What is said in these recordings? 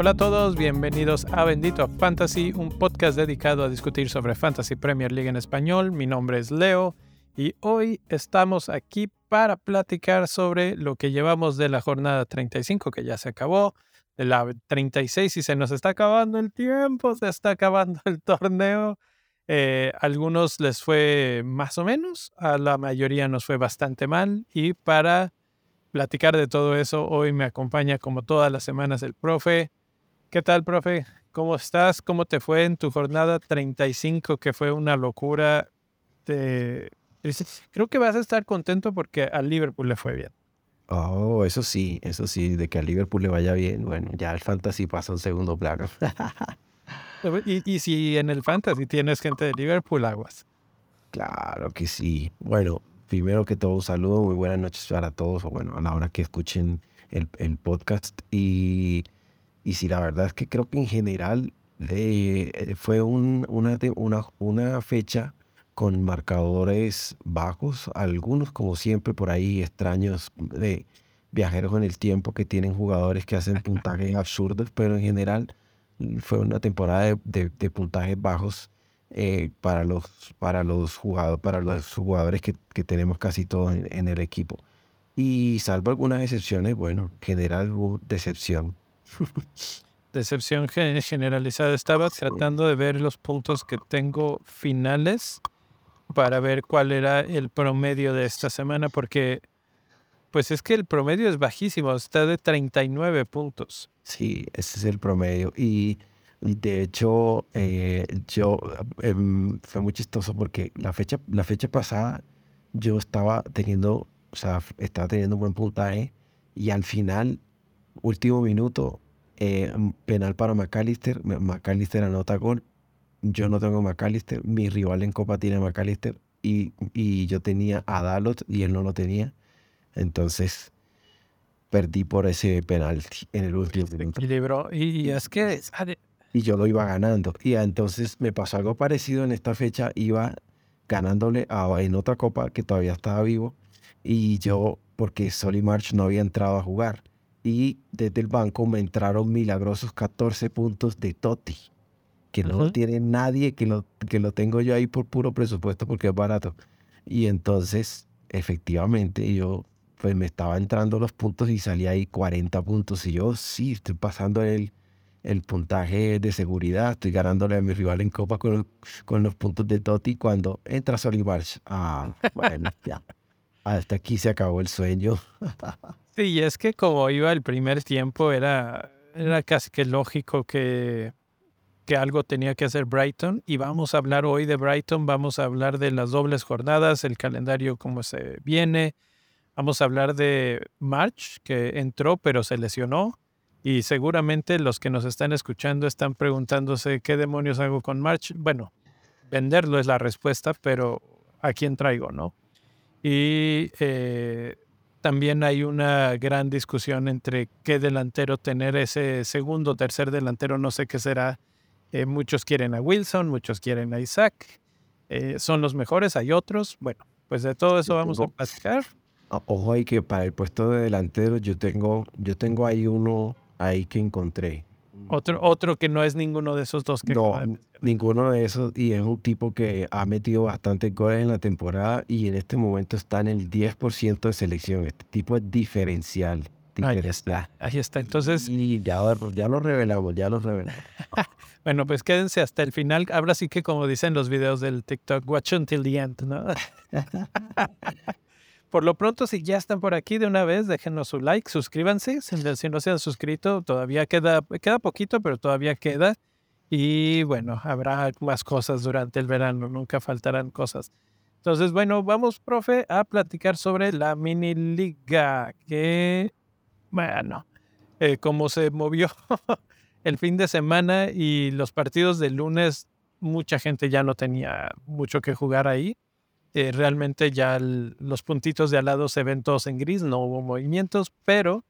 Hola a todos, bienvenidos a Bendito Fantasy, un podcast dedicado a discutir sobre Fantasy Premier League en español. Mi nombre es Leo y hoy estamos aquí para platicar sobre lo que llevamos de la jornada 35 que ya se acabó, de la 36 y se nos está acabando el tiempo, se está acabando el torneo. Eh, algunos les fue más o menos, a la mayoría nos fue bastante mal y para platicar de todo eso hoy me acompaña como todas las semanas el profe ¿Qué tal, profe? ¿Cómo estás? ¿Cómo te fue en tu jornada 35, que fue una locura? Creo que vas a estar contento porque al Liverpool le fue bien. Oh, eso sí, eso sí, de que al Liverpool le vaya bien, bueno, ya el fantasy pasa un segundo plano. y, y si en el fantasy tienes gente de Liverpool, aguas. Claro que sí. Bueno, primero que todo, un saludo, muy buenas noches para todos, o bueno, a la hora que escuchen el, el podcast. Y y sí, la verdad es que creo que en general eh, fue un, una, una, una fecha con marcadores bajos, algunos como siempre por ahí extraños de viajeros en el tiempo que tienen jugadores que hacen puntajes absurdos, pero en general fue una temporada de, de, puntajes bajos eh, para, los, para, los jugadores, para los jugadores que, que tenemos casi todos en, en, el equipo. Y salvo algunas excepciones, bueno, en general hubo decepción. Decepción generalizada. Estaba tratando de ver los puntos que tengo finales para ver cuál era el promedio de esta semana, porque pues es que el promedio es bajísimo, está de 39 puntos. Sí, ese es el promedio. Y de hecho, eh, yo em, fue muy chistoso porque la fecha, la fecha pasada yo estaba teniendo, o sea, estaba teniendo un buen puntaje y al final último minuto, eh, penal para McAllister. McAllister anota gol. Yo no tengo McAllister. Mi rival en Copa tiene McAllister. Y, y yo tenía a Dalot y él no lo tenía. Entonces perdí por ese penal en el último minuto. Y, es que... Y yo lo iba ganando. Y entonces me pasó algo parecido en esta fecha. Iba ganándole a, en otra copa que todavía estaba vivo. Y yo, porque Solly March no había entrado a jugar y desde el banco me entraron milagrosos 14 puntos de Toti, que no lo tiene nadie, que lo, que lo tengo yo ahí por puro presupuesto porque es barato. Y entonces, efectivamente, yo pues me estaba entrando los puntos y salía ahí 40 puntos y yo sí, estoy pasando el, el puntaje de seguridad, estoy ganándole a mi rival en Copa con, con los puntos de Totti cuando entra Solimarch. Ah, bueno, ya. Hasta aquí se acabó el sueño. Sí, y es que como iba el primer tiempo, era, era casi que lógico que, que algo tenía que hacer Brighton. Y vamos a hablar hoy de Brighton, vamos a hablar de las dobles jornadas, el calendario cómo se viene. Vamos a hablar de March, que entró pero se lesionó. Y seguramente los que nos están escuchando están preguntándose qué demonios hago con March. Bueno, venderlo es la respuesta, pero ¿a quién traigo, no? Y eh, también hay una gran discusión entre qué delantero tener, ese segundo tercer delantero, no sé qué será. Eh, muchos quieren a Wilson, muchos quieren a Isaac. Eh, son los mejores, hay otros. Bueno, pues de todo eso vamos a platicar. Ojo ahí que para el puesto de delantero yo tengo, yo tengo ahí uno ahí que encontré. Otro, otro que no es ninguno de esos dos que No, ninguno de esos. Y es un tipo que ha metido bastante goles en la temporada y en este momento está en el 10% de selección. Este tipo es diferencial. Ahí está. Ahí está. Entonces. Y ya, ya lo revelamos, ya lo revelamos. bueno, pues quédense hasta el final. Ahora sí que, como dicen los videos del TikTok, watch until the end, ¿no? Por lo pronto, si ya están por aquí de una vez, déjenos su like, suscríbanse. Si no se han suscrito, todavía queda, queda poquito, pero todavía queda. Y bueno, habrá más cosas durante el verano, nunca faltarán cosas. Entonces, bueno, vamos, profe, a platicar sobre la mini liga, que, bueno, eh, como se movió el fin de semana y los partidos del lunes, mucha gente ya no tenía mucho que jugar ahí. Eh, realmente ya los puntitos de al lado se ven todos en gris, no hubo movimientos, pero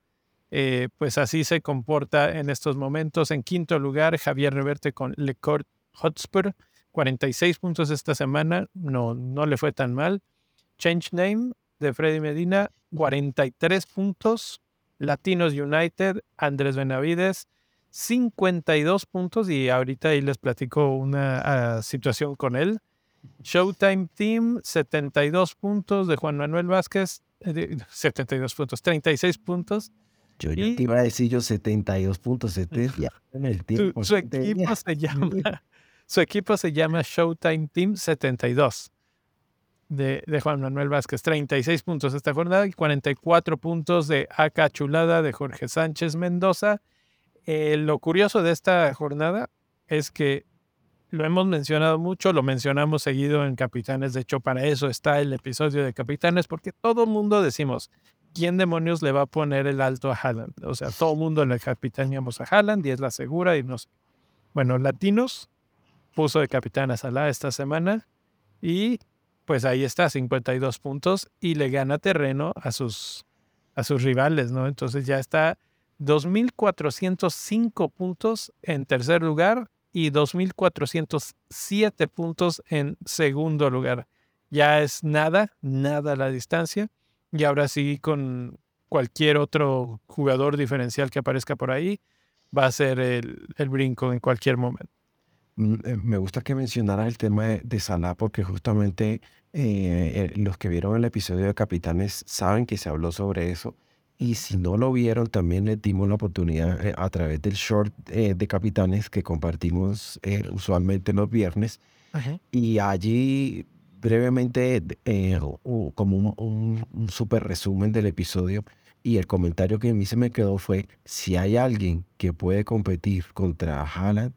eh, pues así se comporta en estos momentos. En quinto lugar, Javier Reverte con Le Court Hotspur, 46 puntos esta semana, no, no le fue tan mal. Change Name de Freddy Medina, 43 puntos. Latinos United, Andrés Benavides, 52 puntos y ahorita ahí les platico una ah, situación con él. Showtime Team, 72 puntos de Juan Manuel Vázquez, 72 puntos, 36 puntos. Yo ya te iba a decir yo 72 puntos, ya en el tiempo. Su, equipo se llama, su equipo se llama Showtime Team 72 de, de, Juan Manuel Vázquez. 36 puntos esta jornada y 44 puntos de Aca Chulada de Jorge Sánchez Mendoza. Eh, lo curioso de esta jornada es que lo hemos mencionado mucho, lo mencionamos seguido en Capitanes. De hecho, para eso está el episodio de Capitanes, porque todo el mundo decimos, ¿quién demonios le va a poner el alto a Haaland? O sea, todo el mundo le capitaneamos a Haaland y es la segura y no sé. Bueno, Latinos puso de capitán a Salah esta semana y pues ahí está, 52 puntos y le gana terreno a sus, a sus rivales, ¿no? Entonces ya está 2.405 puntos en tercer lugar y 2.407 puntos en segundo lugar. Ya es nada, nada la distancia. Y ahora sí, con cualquier otro jugador diferencial que aparezca por ahí, va a ser el, brinco en cualquier momento. Mm, eh, me gusta que mencionara el tema de, Salah porque justamente eh, eh, los que vieron el episodio de Capitanes saben que se habló sobre eso y si no lo vieron, también les dimos la oportunidad eh, a través del short eh, de capitanes que compartimos eh, usualmente los viernes. Y allí brevemente, como un, un, super resumen del episodio, y el comentario que a mí se me quedó fue, si hay alguien que puede competir contra Haaland,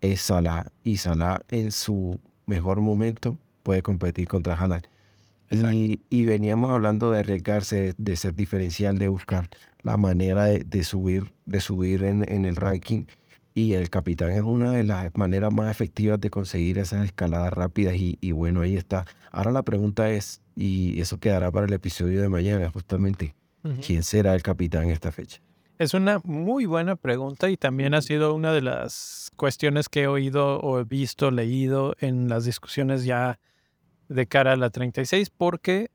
es Salah. Y Salah en su mejor momento puede competir contra Haaland. Y, veníamos hablando de arriesgarse, de ser diferencial, de buscar la manera de, subir, de subir en, el ranking. Y el capitán es una de las maneras más efectivas de conseguir esas escaladas rápidas. Y, bueno, ahí está. Ahora la pregunta es, y eso quedará para el episodio de mañana justamente, ¿quién será el capitán en esta fecha? Es una muy buena pregunta y también ha sido una de las cuestiones que he oído o he visto, leído en las discusiones ya de cara a la 36 porque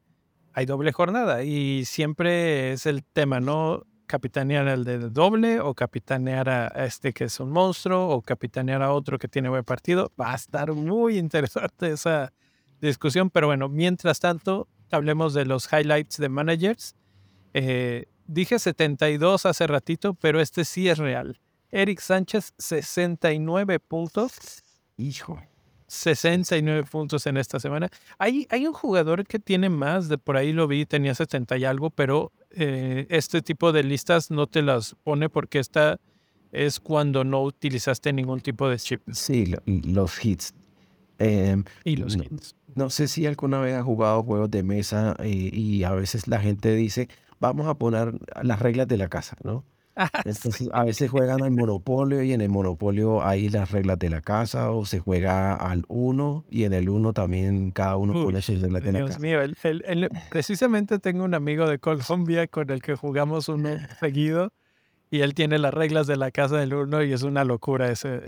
hay doble jornada y siempre es el tema, ¿no? Capitanear el de doble o capitanear a este que es un monstruo o capitanear a otro que tiene buen partido. Va a estar muy interesante esa discusión, pero bueno, mientras tanto, hablemos de los highlights de managers. Eh, dije 72 hace ratito, pero este sí es real. Eric Sánchez, 69 puntos. Hijo. 69 puntos en esta semana. Hay, hay un jugador que tiene más, de por ahí lo vi, tenía 70 y algo, pero eh, este tipo de listas no te las pone porque esta es cuando no utilizaste ningún tipo de chip. Sí, los hits. Em, y los no, hits. No sé si alguna vez has jugado juegos de mesa eh, y a veces la gente dice, vamos a poner las reglas de la casa, ¿no? A veces juegan al monopolio y en el monopolio hay las reglas de la casa o se juega al uno y en el uno también cada uno pone sus reglas de la Dios mío, precisamente tengo un amigo de Colombia con el que jugamos uno seguido y él tiene las reglas de la casa del uno y es una locura ese.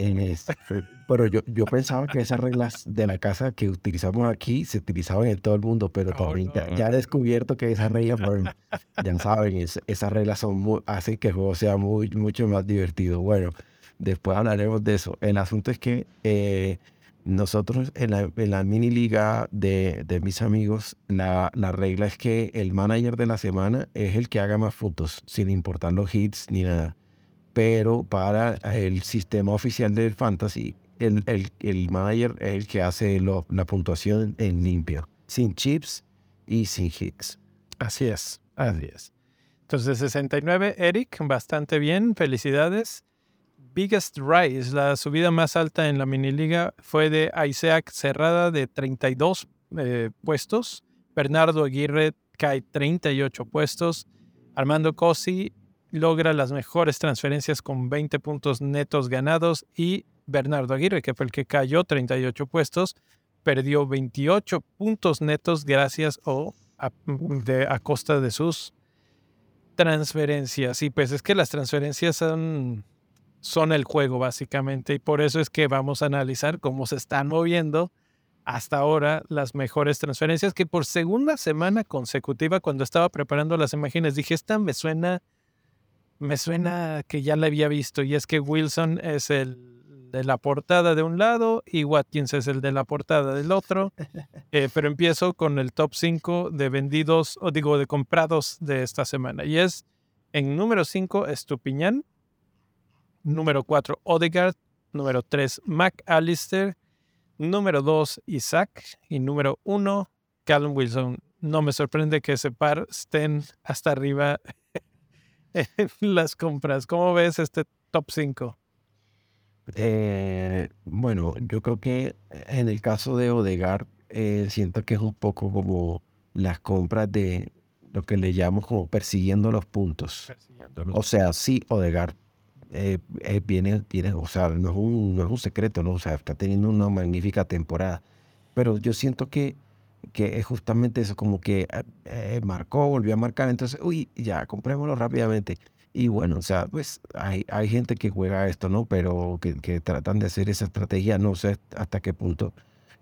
pero yo, yo pensaba que esas reglas de la casa que utilizamos aquí se utilizaban en todo el mundo, pero también ya, he descubierto que esas reglas, ya saben, esas reglas son muy, hacen que el juego sea muy, mucho más divertido. Bueno, después hablaremos de eso. El asunto es que eh, nosotros en la, mini liga de, mis amigos, la, regla es que el manager de la semana es el que haga más puntos, sin importar los hits ni nada. Pero para el sistema oficial del fantasy, el, el, manager es el que hace la puntuación en limpio, sin chips y sin hits. Así es, así es. Entonces 69, Eric, bastante bien, felicidades. Biggest Rise, la subida más alta en la mini liga, fue de Isaac Cerrada de 32 eh, puestos. Bernardo Aguirre cae 38 puestos. Armando Cosi logra las mejores transferencias con 20 puntos netos ganados. Y Bernardo Aguirre, que fue el que cayó 38 puestos, perdió 28 puntos netos gracias o a costa de sus transferencias. Y pues es que las transferencias son son el juego básicamente y por eso es que vamos a analizar cómo se están moviendo hasta ahora las mejores transferencias que por segunda semana consecutiva cuando estaba preparando las imágenes dije esta me suena me suena que ya la había visto y es que Wilson es el de la portada de un lado y Watkins es el de la portada del otro. Eh, pero empiezo con el top 5 de vendidos, o digo, de comprados de esta semana. Y es en número 5, Estupiñán. Número 4, Odegaard. Número 3, McAllister. Número 2, Isaac. Y número 1, Callum Wilson. No me sorprende que ese par estén hasta arriba en las compras. ¿Cómo ves este top 5? Eh, bueno, yo creo que en el caso de Odegar, eh, siento que es un poco como las compras de lo que le llamamos como persiguiendo los puntos. O sea, sí, Odegar eh, viene, viene, o sea, no es, un, no es un secreto, ¿no? O sea, está teniendo una magnífica temporada. Pero yo siento que, que es justamente eso, como que marcó, volvió a marcar, entonces, uy, ya, comprémoslo rápidamente. Y bueno, o sea, pues hay, hay gente que juega esto, ¿no? Pero que, que tratan de hacer esa estrategia, no sé hasta qué punto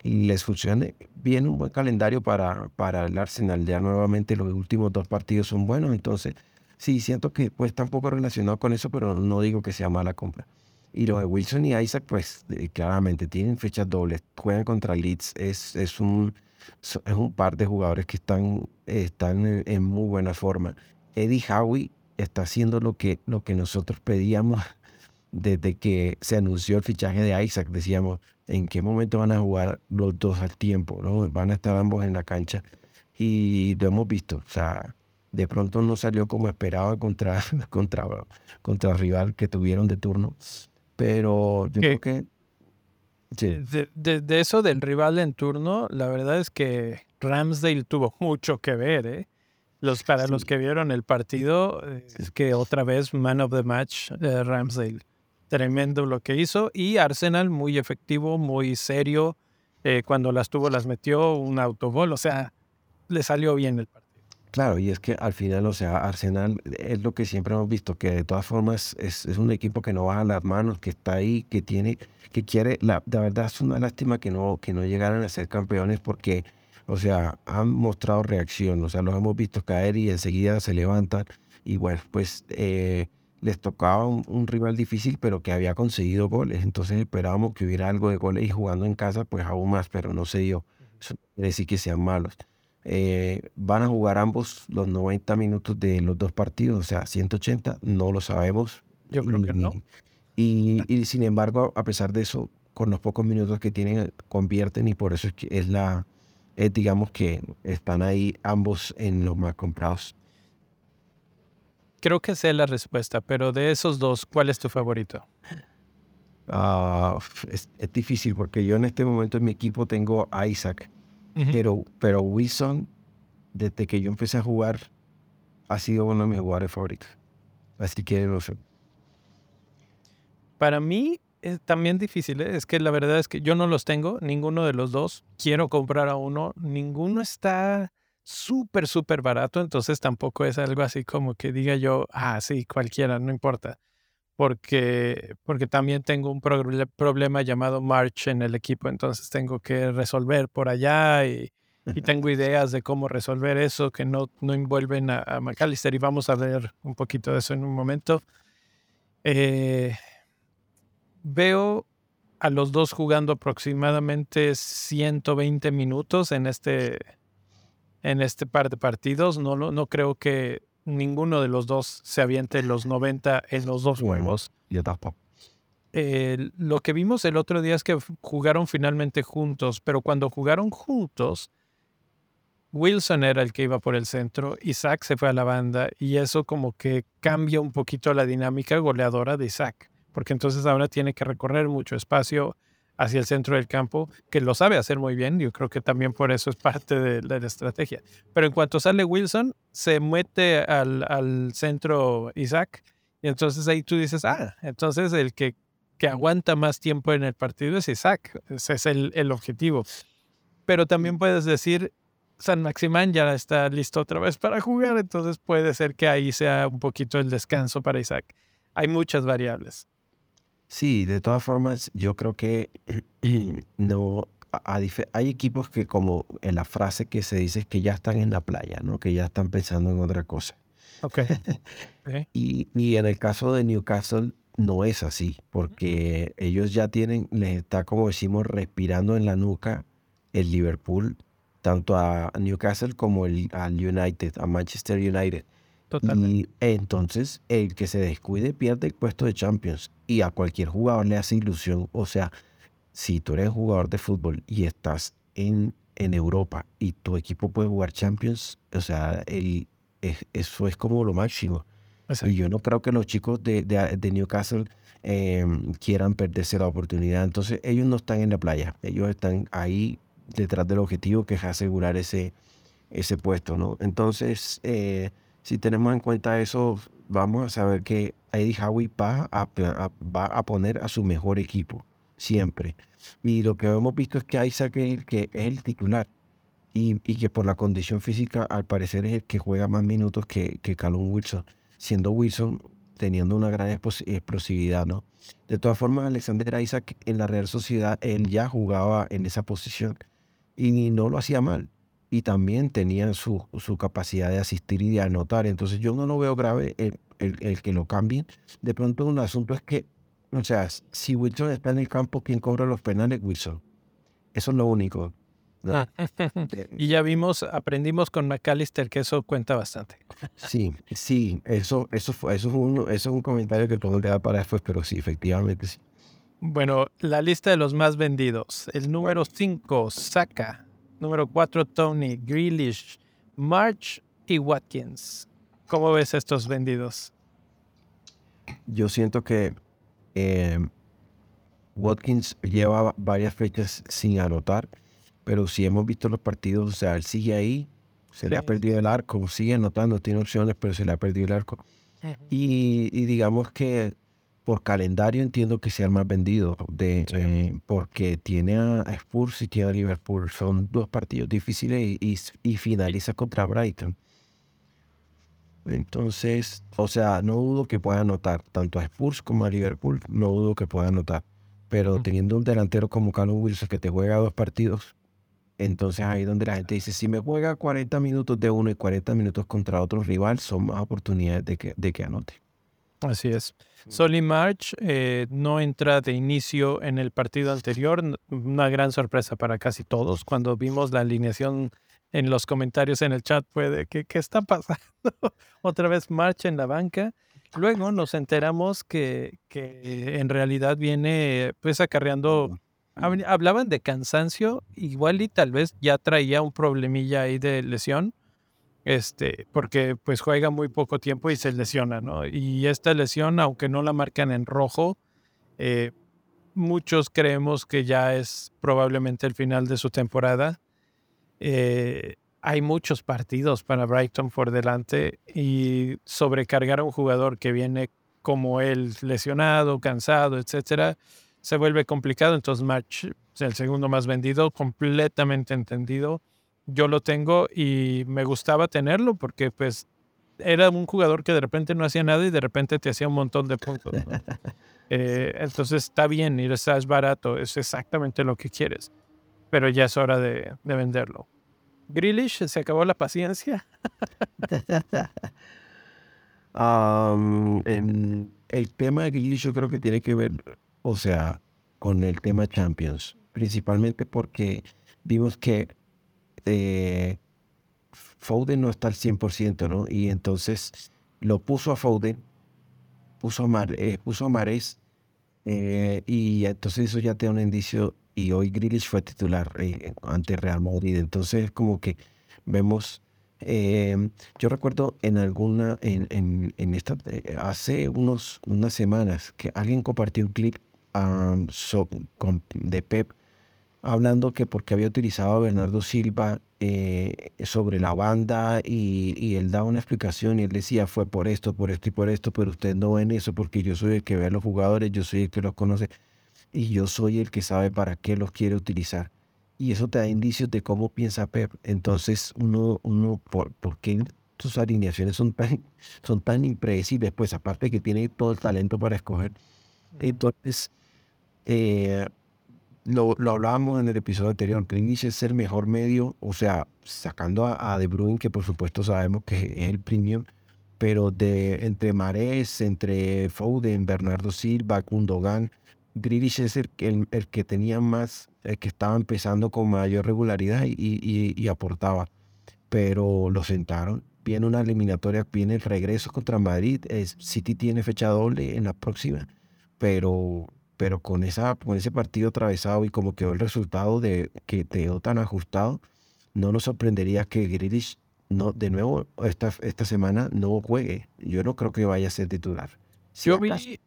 les funcione. Viene un buen calendario para, para el Arsenal. Ya nuevamente los últimos dos partidos son buenos, entonces sí, siento que pues está un poco relacionado con eso, pero no digo que sea mala compra. Y los de Wilson y Isaac, pues eh, claramente tienen fechas dobles, juegan contra Leeds, es, es, un, es un par de jugadores que están, están en, en muy buena forma. Eddie Howie está haciendo lo que, lo que nosotros pedíamos desde que se anunció el fichaje de Isaac. Decíamos, ¿en qué momento van a jugar los dos al tiempo? ¿no? Van a estar ambos en la cancha. Y lo hemos visto. O sea, de pronto no salió como esperaba contra, contra, contra el rival que tuvieron de turno. Pero yo creo que... De, de, eso del rival en turno, la verdad es que Ramsdale tuvo mucho que ver, ¿eh? Los, para los que vieron el partido, es que otra vez man of the match, eh, Ramsdale. Tremendo lo que hizo. Y Arsenal muy efectivo, muy serio. Eh, cuando las tuvo, las metió un autogol. O sea, le salió bien el partido. Claro, y es que al final, o sea, Arsenal es lo que siempre hemos visto, que de todas formas es, es un equipo que no baja las manos, que está ahí, que tiene, que quiere, la, verdad es una lástima que no, que no llegaran a ser campeones porque o sea, han mostrado reacción, o sea, los hemos visto caer y enseguida se levantan. Y bueno, pues eh, les tocaba un, rival difícil, pero que había conseguido goles. Entonces esperábamos que hubiera algo de goles y jugando en casa, pues aún más, pero no se dio. Eso no quiere decir que sean malos. Eh, van a jugar ambos los 90 minutos de los dos partidos, o sea, 180, no lo sabemos. Yo creo que no. Y, y, sin embargo, a pesar de eso, con los pocos minutos que tienen, convierten y por eso es que es la, digamos que están ahí ambos en los más comprados. Creo que sé la respuesta, pero de esos dos, ¿cuál es tu favorito? Ah, es, difícil porque yo en este momento en mi equipo tengo a Isaac, pero, pero Wilson, desde que yo empecé a jugar, ha sido uno de mis jugadores favoritos. Así que no sé. Para mí, es también difícil, ¿eh? es que la verdad es que yo no los tengo, ninguno de los dos. Quiero comprar a uno, ninguno está súper, súper barato, entonces tampoco es algo así como que diga yo, ah, sí, cualquiera, no importa. Porque, porque también tengo un problema llamado March en el equipo, entonces tengo que resolver por allá y, y tengo ideas de cómo resolver eso que no, no envuelven a, a McAllister y vamos a ver un poquito de eso en un momento. Eh, veo a los dos jugando aproximadamente 120 minutos en este, en este par de partidos. No, no, creo que ninguno de los dos se aviente los 90 en los dos juegos. Eh, lo que vimos el otro día es que jugaron finalmente juntos, pero cuando jugaron juntos, Wilson era el que iba por el centro, Isaac se fue a la banda y eso como que cambia un poquito la dinámica goleadora de Isaac porque entonces ahora tiene que recorrer mucho espacio hacia el centro del campo, que lo sabe hacer muy bien. Yo creo que también por eso es parte de, la estrategia. Pero en cuanto sale Wilson, se mete al, centro Isaac, y entonces ahí tú dices, ah, entonces el que, que aguanta más tiempo en el partido es Isaac. Ese es el, el objetivo. Pero también puedes decir, San Maximán ya está listo otra vez para jugar, entonces puede ser que ahí sea un poquito el descanso para Isaac. Hay muchas variables. Sí, de todas formas, yo creo que no hay equipos que como en la frase que se dice es que ya están en la playa, ¿no? Que ya están pensando en otra cosa. Ok. Y, y en el caso de Newcastle no es así, porque ellos ya tienen, les está como decimos respirando en la nuca el Liverpool, tanto a Newcastle como el, al United, a Manchester United. Y entonces el que se descuide pierde el puesto de Champions y a cualquier jugador le hace ilusión. O sea, si tú eres jugador de fútbol y estás en, en Europa y tu equipo puede jugar Champions, o sea, el, eso es como lo máximo. Y yo no creo que los chicos de, de, Newcastle em, quieran perderse la oportunidad. Entonces ellos no están en la playa, ellos están ahí detrás del objetivo que es asegurar ese, ese puesto, ¿no? Entonces, eh, si tenemos en cuenta eso, vamos a saber que Eddie Howe va a, va a poner a su mejor equipo, siempre. Y lo que hemos visto es que Isaac es el, que es el titular y, y, que por la condición física al parecer es el que juega más minutos que, que Callum Wilson, siendo Wilson teniendo una gran explosividad, ¿no? De todas formas, Alexander Isaac en la Real Sociedad, él ya jugaba en esa posición y no lo hacía mal. Y también tenía su, su capacidad de asistir y de anotar. Entonces yo no lo veo grave el, el, que lo cambien. De pronto un asunto es que, o sea, si Wilson está en el campo, ¿quién cobra los penales? Wilson. Eso es lo único. Ah, y ya vimos, aprendimos con McAllister que eso cuenta bastante. Sí, sí, eso, eso, fue, eso, es un, eso es un comentario que todo le da para después, pero sí, efectivamente sí. Bueno, la lista de los más vendidos. El número 5, Saka. Número 4, Tony, Grealish, March y Watkins. ¿Cómo ves estos vendidos? Yo siento que eh, Watkins lleva varias fechas sin anotar, pero si hemos visto los partidos, o sea, él sigue ahí, se le ha perdido el arco, sigue anotando, tiene opciones, pero se le ha perdido el arco. y digamos que por calendario entiendo que sea el más vendido, de, eh, porque tiene a Spurs y tiene a Liverpool. Son dos partidos difíciles y, finaliza contra Brighton. Entonces, o sea, no dudo que pueda anotar tanto a Spurs como a Liverpool, no dudo que pueda anotar. Pero teniendo un delantero como Carlos Wilson que te juega dos partidos, entonces ahí donde la gente dice, si me juega 40 minutos de uno y 40 minutos contra otro rival, son más oportunidades de que, de que anote. Así es. Solly March eh, no entra de inicio en el partido anterior, una gran sorpresa para casi todos. Cuando vimos la alineación en los comentarios en el chat fue de que, ¿qué está pasando? Otra vez March en la banca. Luego nos enteramos que, que en realidad viene pues acarreando, hablaban de cansancio, igual y tal vez ya traía un problemilla ahí de lesión este, porque pues juega muy poco tiempo y se lesiona, ¿no? Y esta lesión, aunque no la marcan en rojo, eh, muchos creemos que ya es probablemente el final de su temporada. Eh, hay muchos partidos para Brighton por delante y sobrecargar a un jugador que viene como él lesionado, cansado, etcétera, se vuelve complicado. Entonces, March, el segundo más vendido, completamente entendido yo lo tengo y me gustaba tenerlo porque pues era un jugador que de repente no hacía nada y de repente te hacía un montón de puntos. Eh, entonces está bien y estás barato, es exactamente lo que quieres, pero ya es hora de, venderlo. Grealish, ¿se acabó la paciencia? el tema de Grealish yo creo que tiene que ver, o sea, con el tema Champions, principalmente porque vimos que eh, Foden no está al 100%, ¿no? Y entonces lo puso a Foden, puso a, Mar, eh, puso a Mares, eh, y entonces eso ya te da un indicio, y hoy Grealish fue titular ante Real Madrid, entonces como que vemos, yo recuerdo en alguna, en, en, esta, hace unos, unas semanas que alguien compartió un clip de Pep hablando que porque había utilizado a Bernardo Silva eh, sobre la banda y, él daba una explicación y él decía fue por esto, por esto y por esto, pero usted no ven eso porque yo soy el que ve a los jugadores, yo soy el que los conoce y yo soy el que sabe para qué los quiere utilizar. Y eso te da indicios de cómo piensa Pep. Entonces uno, uno ¿por, por qué sus alineaciones son tan, son tan impredecibles? Pues aparte que tiene todo el talento para escoger. Entonces, eh, lo, lo, hablábamos en el episodio anterior, Grealish es el mejor medio, o sea, sacando a, De Bruyne, que por supuesto sabemos que es el premium, pero de entre Mares, entre Foden, Bernardo Silva, Kundogan, Grealish es el, el, que tenía más, el que estaba empezando con mayor regularidad y, y, y aportaba, pero lo sentaron. Viene una eliminatoria, viene el regreso contra Madrid, City tiene fecha doble en la próxima, pero pero con, esa, con ese partido atravesado y como quedó el resultado de que quedó tan ajustado, no nos sorprendería que Grealish no, de nuevo esta, esta semana no juegue. Yo no creo que vaya a ser titular. yo, vi,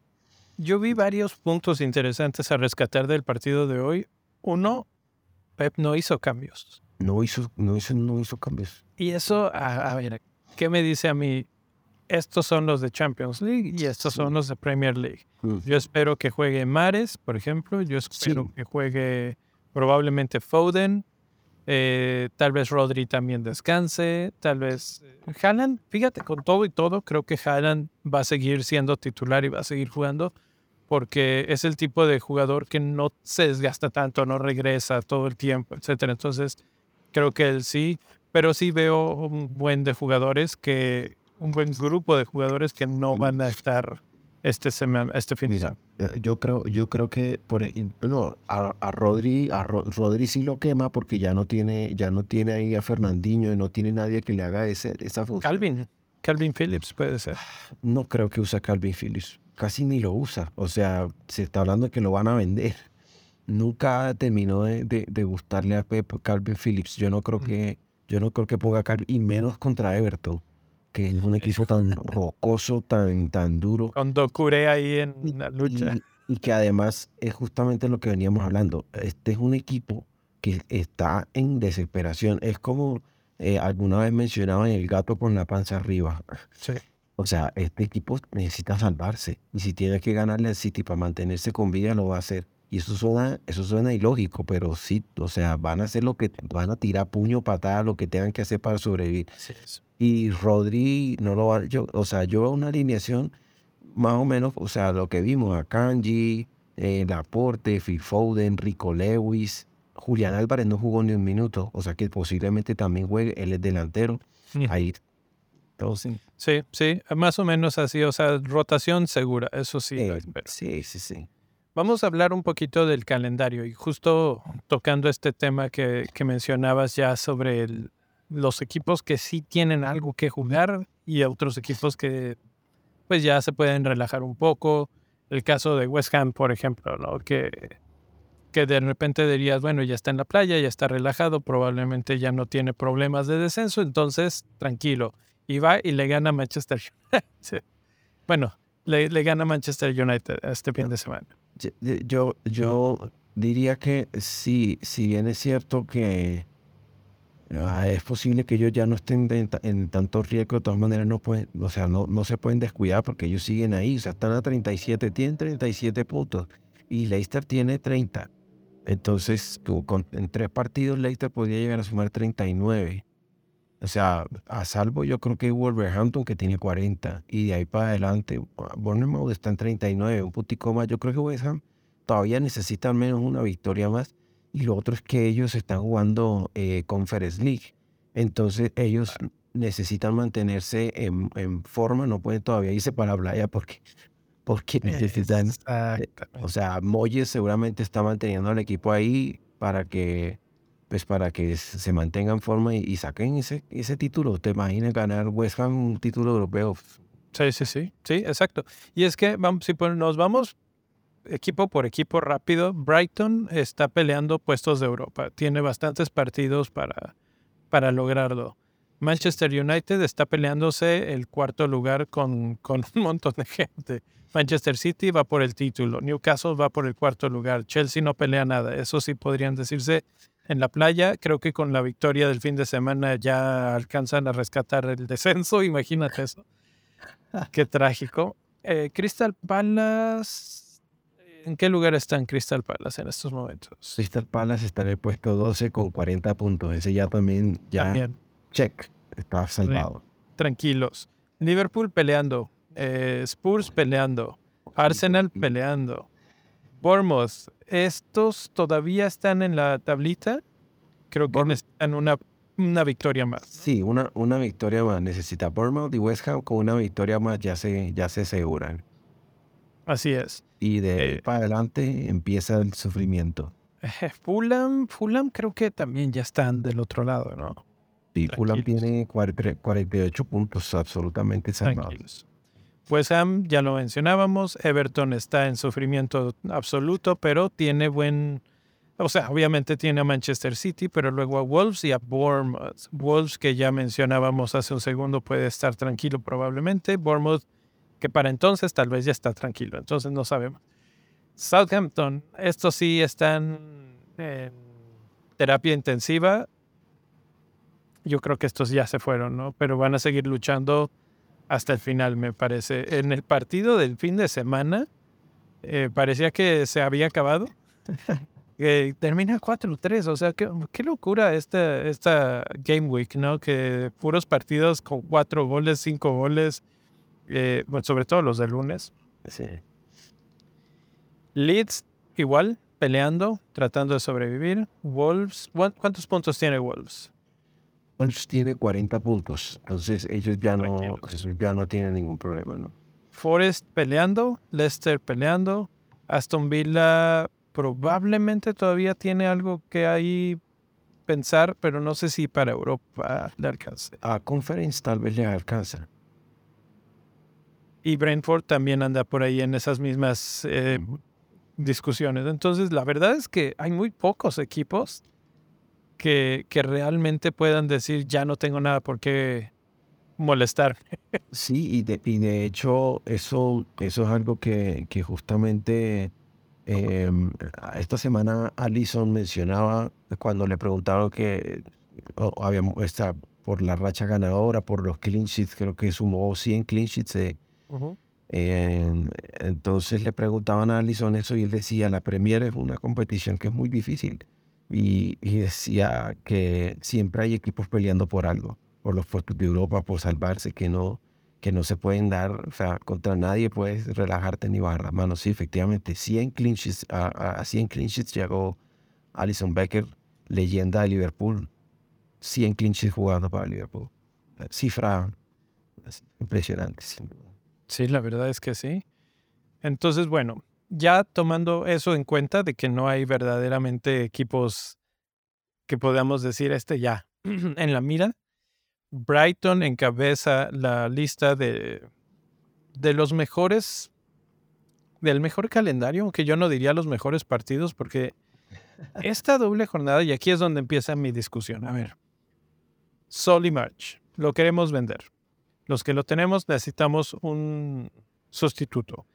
yo vi varios puntos interesantes a rescatar del partido de hoy. Uno, Pep no hizo cambios. No hizo, no hizo, no hizo cambios. Y eso, a ver, ¿qué me dice a mí? Estos son los de Champions League y estos son los de Premier League. Mm. Yo espero que juegue Mares, por ejemplo. Yo espero que juegue probablemente Foden. Eh, tal vez Rodri también descanse. Tal vez eh, Haaland. Fíjate, con todo y todo, creo que Haaland va a seguir siendo titular y va a seguir jugando porque es el tipo de jugador que no se desgasta tanto, no regresa todo el tiempo, etc. Entonces, creo que él sí. Pero sí veo un buen de jugadores que un buen grupo de jugadores que no van a estar este, semana, este fin de semana. Eh, yo creo, yo creo que por no, a, a, Rodri, a Rodri sí lo quema porque ya no tiene, ya no tiene ahí a Fernandinho y no tiene nadie que le haga ese, esa función. Calvin, Calvin Phillips puede ser. No creo que use Calvin Phillips. Casi ni lo usa. O sea, se está hablando de que lo van a vender. Nunca terminó de, de, gustarle a Pep Calvin Phillips. Yo no creo que, yo no creo que ponga Calvin, y menos contra Everton que es un equipo tan rocoso, tan, tan duro. Con Docure ahí en la lucha. Y, que además es justamente lo que veníamos hablando. Este es un equipo que está en desesperación. Es como eh, alguna vez mencionaban el gato con la panza arriba. Sí. O sea, este equipo necesita salvarse. Y si tiene que ganarle al City para mantenerse con vida, lo va a hacer. Y eso suena, eso suena ilógico, pero sí, o sea, van a hacer lo que, van a tirar puño, patada, lo que tengan que hacer para sobrevivir. Sí, y Rodri no lo va, yo, o sea, yo veo una alineación más o menos, o sea, lo que vimos a Kanji, eh, Laporte, Phil Foden, Rico Lewis, Julián Álvarez no jugó ni un minuto, o sea que posiblemente también juegue, él es delantero, ahí. sí. sí, sí, más o menos así, o sea, rotación segura, eso sí. Eh, sí, sí, sí. Vamos a hablar un poquito del calendario y justo tocando este tema que, mencionabas ya sobre el, los equipos que sí tienen algo que jugar y otros equipos que pues ya se pueden relajar un poco. El caso de West Ham, por ejemplo, ¿no? que, que de repente dirías, bueno, ya está en la playa, ya está relajado, probablemente ya no tiene problemas de descenso, entonces tranquilo. Y va y le gana Manchester United. Bueno, le, le, gana Manchester United este fin de semana. Yo, yo diría que sí, si bien es cierto que Ah, es posible que ellos ya no estén en tanto riesgo, de todas maneras no pueden, o sea, no, no se pueden descuidar porque ellos siguen ahí, o sea, están a 37, tienen 37 puntos y Leicester tiene 30. Entonces, con, en tres partidos Leicester podría llegar a sumar 39. O sea, a salvo yo creo que Wolverhampton que tiene 40 y de ahí para adelante Bournemouth está en 39, un putico más. Yo creo que West Ham todavía necesita al menos una victoria más y lo otro es que ellos están jugando eh, Conference League. Entonces ellos necesitan mantenerse en, forma, no pueden todavía irse para la playa porque, porque necesitan... Eh, o sea, Moyes seguramente está manteniendo al equipo ahí para que pues para que se mantenga en forma y, saquen ese, ese título. ¿Te imaginas ganar West Ham un título europeo? Sí, sí, sí, sí, exacto. Y es que vamos, si nos vamos equipo por equipo rápido, Brighton está peleando puestos de Europa. Tiene bastantes partidos para, para lograrlo. Manchester United está peleándose el cuarto lugar con, con un montón de gente. Manchester City va por el título. Newcastle va por el cuarto lugar. Chelsea no pelea nada. Eso sí podrían decirse en la playa. Creo que con la victoria del fin de semana ya alcanzan a rescatar el descenso. Imagínate eso. Qué trágico. Eh, Crystal Palace ¿En qué lugar está en Crystal Palace en estos momentos? Crystal Palace está en el puesto 12 con 40 puntos. Ese ya también, ya check, está salvado. Tranquilos. Liverpool peleando, eh, Spurs peleando, Arsenal peleando. Bournemouth, estos todavía están en la tablita. Creo que necesitan una, una victoria más. Sí, una, una victoria más. Necesita Bournemouth y West Ham con una victoria más ya se, ya se aseguran. Así es. Y de ahí Eh, para adelante empieza el sufrimiento. Fulham, Fulham creo que también ya están del otro lado, ¿no? Sí, Fulham tiene 40 48 puntos absolutamente salvados. West Ham, ya lo mencionábamos, Everton está en sufrimiento absoluto, pero tiene buen... O sea, obviamente tiene a Manchester City, pero luego a Wolves y a Bournemouth. Wolves, que ya mencionábamos hace un segundo, puede estar tranquilo probablemente. Bournemouth, que para entonces tal vez ya está tranquilo, entonces no sabemos. Southampton, estos sí están en terapia intensiva. Yo creo que estos ya se fueron, ¿no? Pero van a seguir luchando hasta el final, me parece. En el partido del fin de semana, eh, parecía que se había acabado. Que termina 4-3, o sea, qué, qué locura esta, esta Game Week, ¿no? Que puros partidos con cuatro goles, cinco goles, eh, bueno, sobre todo los de lunes. Sí. Leeds, igual, peleando, tratando de sobrevivir. Wolves, ¿cuán- ¿cuántos puntos tiene Wolves? Wolves tiene 40 puntos, entonces ellos ya no, ya no tienen ningún problema, ¿no? Forest peleando, Leicester peleando, Aston Villa probablemente todavía tiene algo que ahí pensar, pero no sé si para Europa le alcance. A Conference tal vez le alcanza. Y Brentford también anda por ahí en esas mismas eh, discusiones. Entonces, la verdad es que hay muy pocos equipos que, que realmente puedan decir, ya no tengo nada por qué molestar. Sí, y de, y de hecho eso, eso es algo que, que justamente em, esta semana Alison mencionaba cuando le preguntaron que habíamos, está, por la racha ganadora, por los clean sheets, creo que sumó 100 clean sheets. eh, en- entonces le preguntaban a Alison eso y él decía, la Premier es una competición que es muy difícil. Y, y decía que siempre hay equipos peleando por algo, por los puestos de Europa, por salvarse, que no, que no se pueden dar, o sea, contra nadie puedes relajarte ni bajar las manos. Sí, efectivamente, 100 clean sheets, a, a- a 100 clean sheets llegó Alison Becker, leyenda de Liverpool. 100 clean sheets jugando para Liverpool. Cifra impresionante. Sí, la verdad es que sí. Entonces, bueno, ya tomando eso en cuenta de que no hay verdaderamente equipos que podamos decir este ya en la mira, Brighton encabeza la lista de, de los mejores, del mejor calendario, aunque yo no diría los mejores partidos, porque esta doble jornada, y aquí es donde empieza mi discusión, a ver, Sol y March, lo queremos vender. Los que lo tenemos necesitamos un sustituto.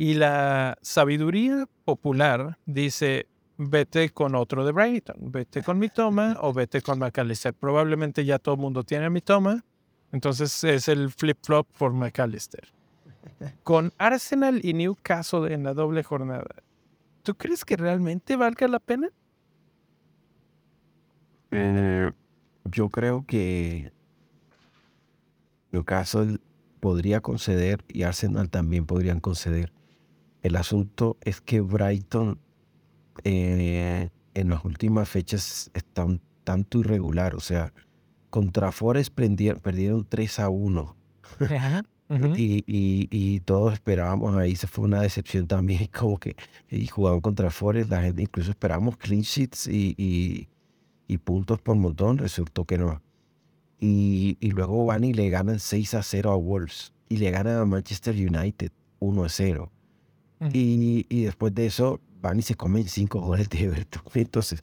Y la sabiduría popular dice, vete con otro de Brighton, vete con Mitoma o vete con McAllister. Probablemente ya todo el mundo tiene Mitoma, entonces es el flip-flop por McAllister. Con Arsenal y Newcastle en la doble jornada, ¿tú crees que realmente valga la pena? Eh, yo creo que Newcastle podría conceder y Arsenal también podrían conceder. El asunto es que Brighton eh, en las últimas fechas está un tanto irregular. O sea, contra Forest prendieron- perdieron 3 a 1 Ujú. y, y- y todos esperábamos ahí, se fue una decepción también, como que y jugaban contra Forest, la gente incluso esperábamos clean sheets y, y- y puntos por montón, resultó que no. Y, y luego van y le ganan 6 a 0 a Wolves y le ganan a Manchester United 1 a 0. Y, y después de eso van y se comen 5 goles de Everton. Entonces,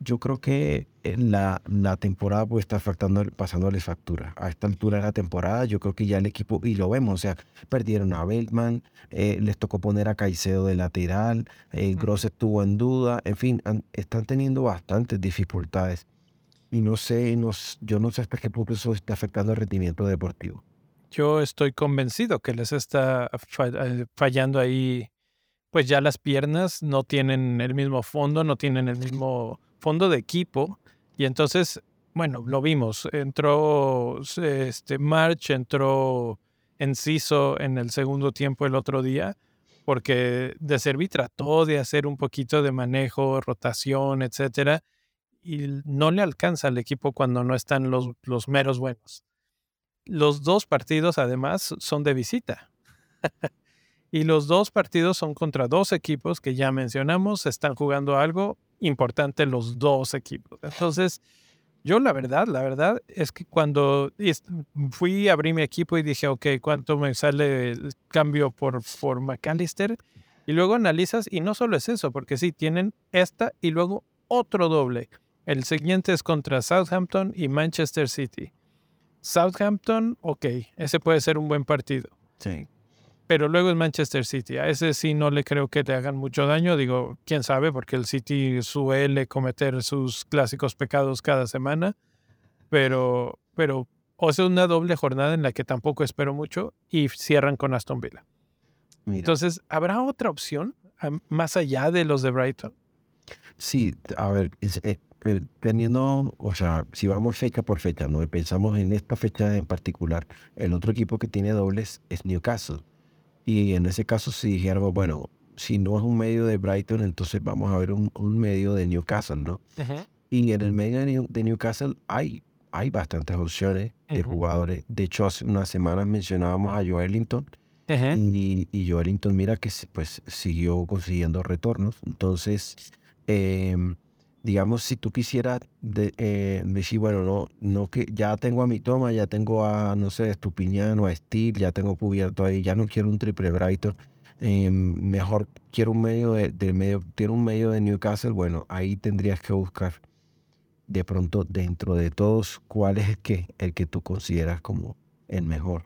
yo creo que la, la temporada puede estar faltando, pasándoles factura. A esta altura de la temporada, yo creo que ya el equipo, y lo vemos, o sea, perdieron a Beltman, eh, les tocó poner a Caicedo de lateral, eh. Gross estuvo en duda, en fin, han- están teniendo bastantes dificultades. Y no sé, no yo no sé hasta qué punto eso está afectando el rendimiento deportivo. Yo estoy convencido que les está eh, fallando ahí, pues ya las piernas no tienen el mismo fondo, no tienen el mismo fondo de equipo. Y entonces, bueno, lo vimos. Entró este March, entró Enciso en el segundo tiempo el otro día. porque De Servi trató de hacer un poquito de manejo, rotación, etcétera, y no le alcanza al equipo cuando no están los, los meros buenos. Los dos partidos, además, son de visita. y los dos partidos son contra dos equipos que ya mencionamos, están jugando algo importante los dos equipos. Entonces, yo la verdad, la verdad es que cuando fui, abrí mi equipo y dije, ok, ¿cuánto me sale el cambio por, por McAllister? Y luego analizas y no solo es eso, porque sí, tienen esta y luego otro doble. El siguiente es contra Southampton y Manchester City. Southampton, ok, ese puede ser un buen partido. Sí pero luego es Manchester City. A ese sí no le creo que te hagan mucho daño. Digo, quién sabe, porque el City suele cometer sus clásicos pecados cada semana. Pero, pero, o sea, una doble jornada en la que tampoco espero mucho y cierran con Aston Villa. Entonces, ¿habrá otra opción más allá de los de Brighton? Sí, a ver, eh, eh, teniendo, o sea, si vamos fecha por fecha, ¿no? pensamos en esta fecha en particular, el otro equipo que tiene dobles es Newcastle. Y en ese caso, si dijéramos, bueno, si no es un medio de Brighton, entonces vamos a ver un, medio de Newcastle, ¿no? Y en el medio de, Newcastle hay, hay bastantes opciones de jugadores. De hecho, hace unas semanas mencionábamos a Joelinton. y, y Joelinton, mira que pues siguió consiguiendo retornos. Entonces, em, digamos, si tú quisieras eh, decir, bueno, no, no que ya tengo a mi toma, ya tengo a, no sé, Estupiñán o a Steel, ya tengo cubierto ahí, ya no quiero un triple Brighton, em, mejor quiero un medio de, medio, quiero un medio de Newcastle, bueno, ahí tendrías que buscar de pronto dentro de todos cuál es el que, el que tú consideras como el mejor.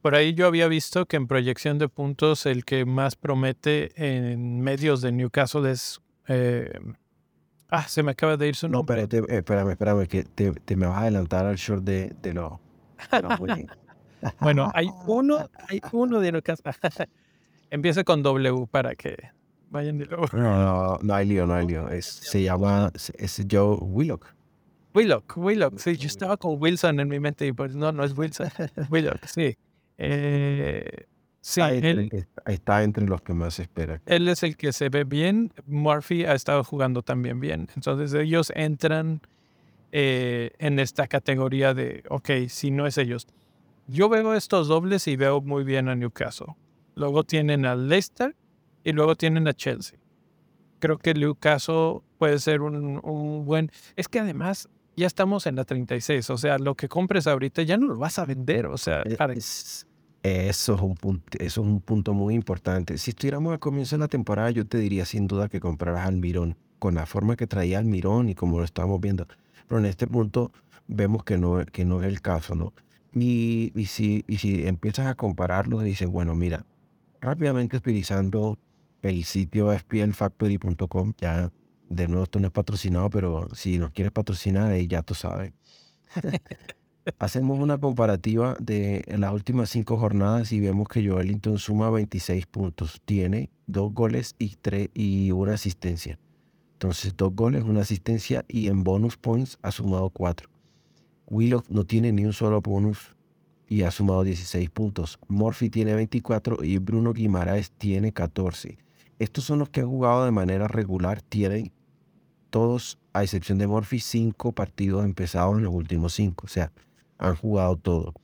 Por ahí yo había visto que en proyección de puntos el que más promete en medios de Newcastle es eh, Ah, se me acaba de ir su No, pero espérame, espérame, que te, me vas a adelantar al short de, de los... bueno, hay uno, hay uno de Lucas. Empieza con W para que vayan de nuevo. No, no, no hay lío, no hay lío. Es, se llama, es Joe Willock. Willock, Willock. Sí, yo estaba con Wilson en mi mente y pues no, no es Wilson. Willock, sí. Eh, Sí, él, está entre los que más espera. Él es el que se ve bien. Murphy ha estado jugando también bien. Entonces ellos entran eh, en esta categoría de, ok, si no es ellos. Yo veo estos dobles y veo muy bien a Newcastle. Luego tienen a Leicester y luego tienen a Chelsea. Creo que Newcastle puede ser un, un buen... Es que además ya estamos en la 36, o sea, lo que compres ahorita ya no lo vas a vender, o sea, e, es, eso es, un punto, eso es un punto muy importante. Si estuviéramos al comienzo de la temporada, yo te diría sin duda que compraras al Mirón, con la forma que traía al Mirón y como lo estamos viendo. Pero en este punto vemos que no, que no es el caso, ¿no? Y, y, si, y si empiezas a compararlo, dices, bueno, mira, rápidamente utilizando el sitio spnfactory.com, ya de nuevo esto no es patrocinado, pero si nos quieres patrocinar, ahí ya tú sabes. Hacemos una comparativa de las últimas cinco jornadas y vemos que Joelinton suma 26 puntos. Tiene dos goles y, tres, y una asistencia. Entonces, dos goles, una asistencia y en bonus points ha sumado cuatro. Willock no tiene ni un solo bonus y ha sumado 16 puntos. Murphy tiene 24 y Bruno Guimaraes tiene 14. Estos son los que han jugado de manera regular. Tienen todos, a excepción de Murphy, cinco partidos empezados en los últimos cinco. O sea, han jugado todo.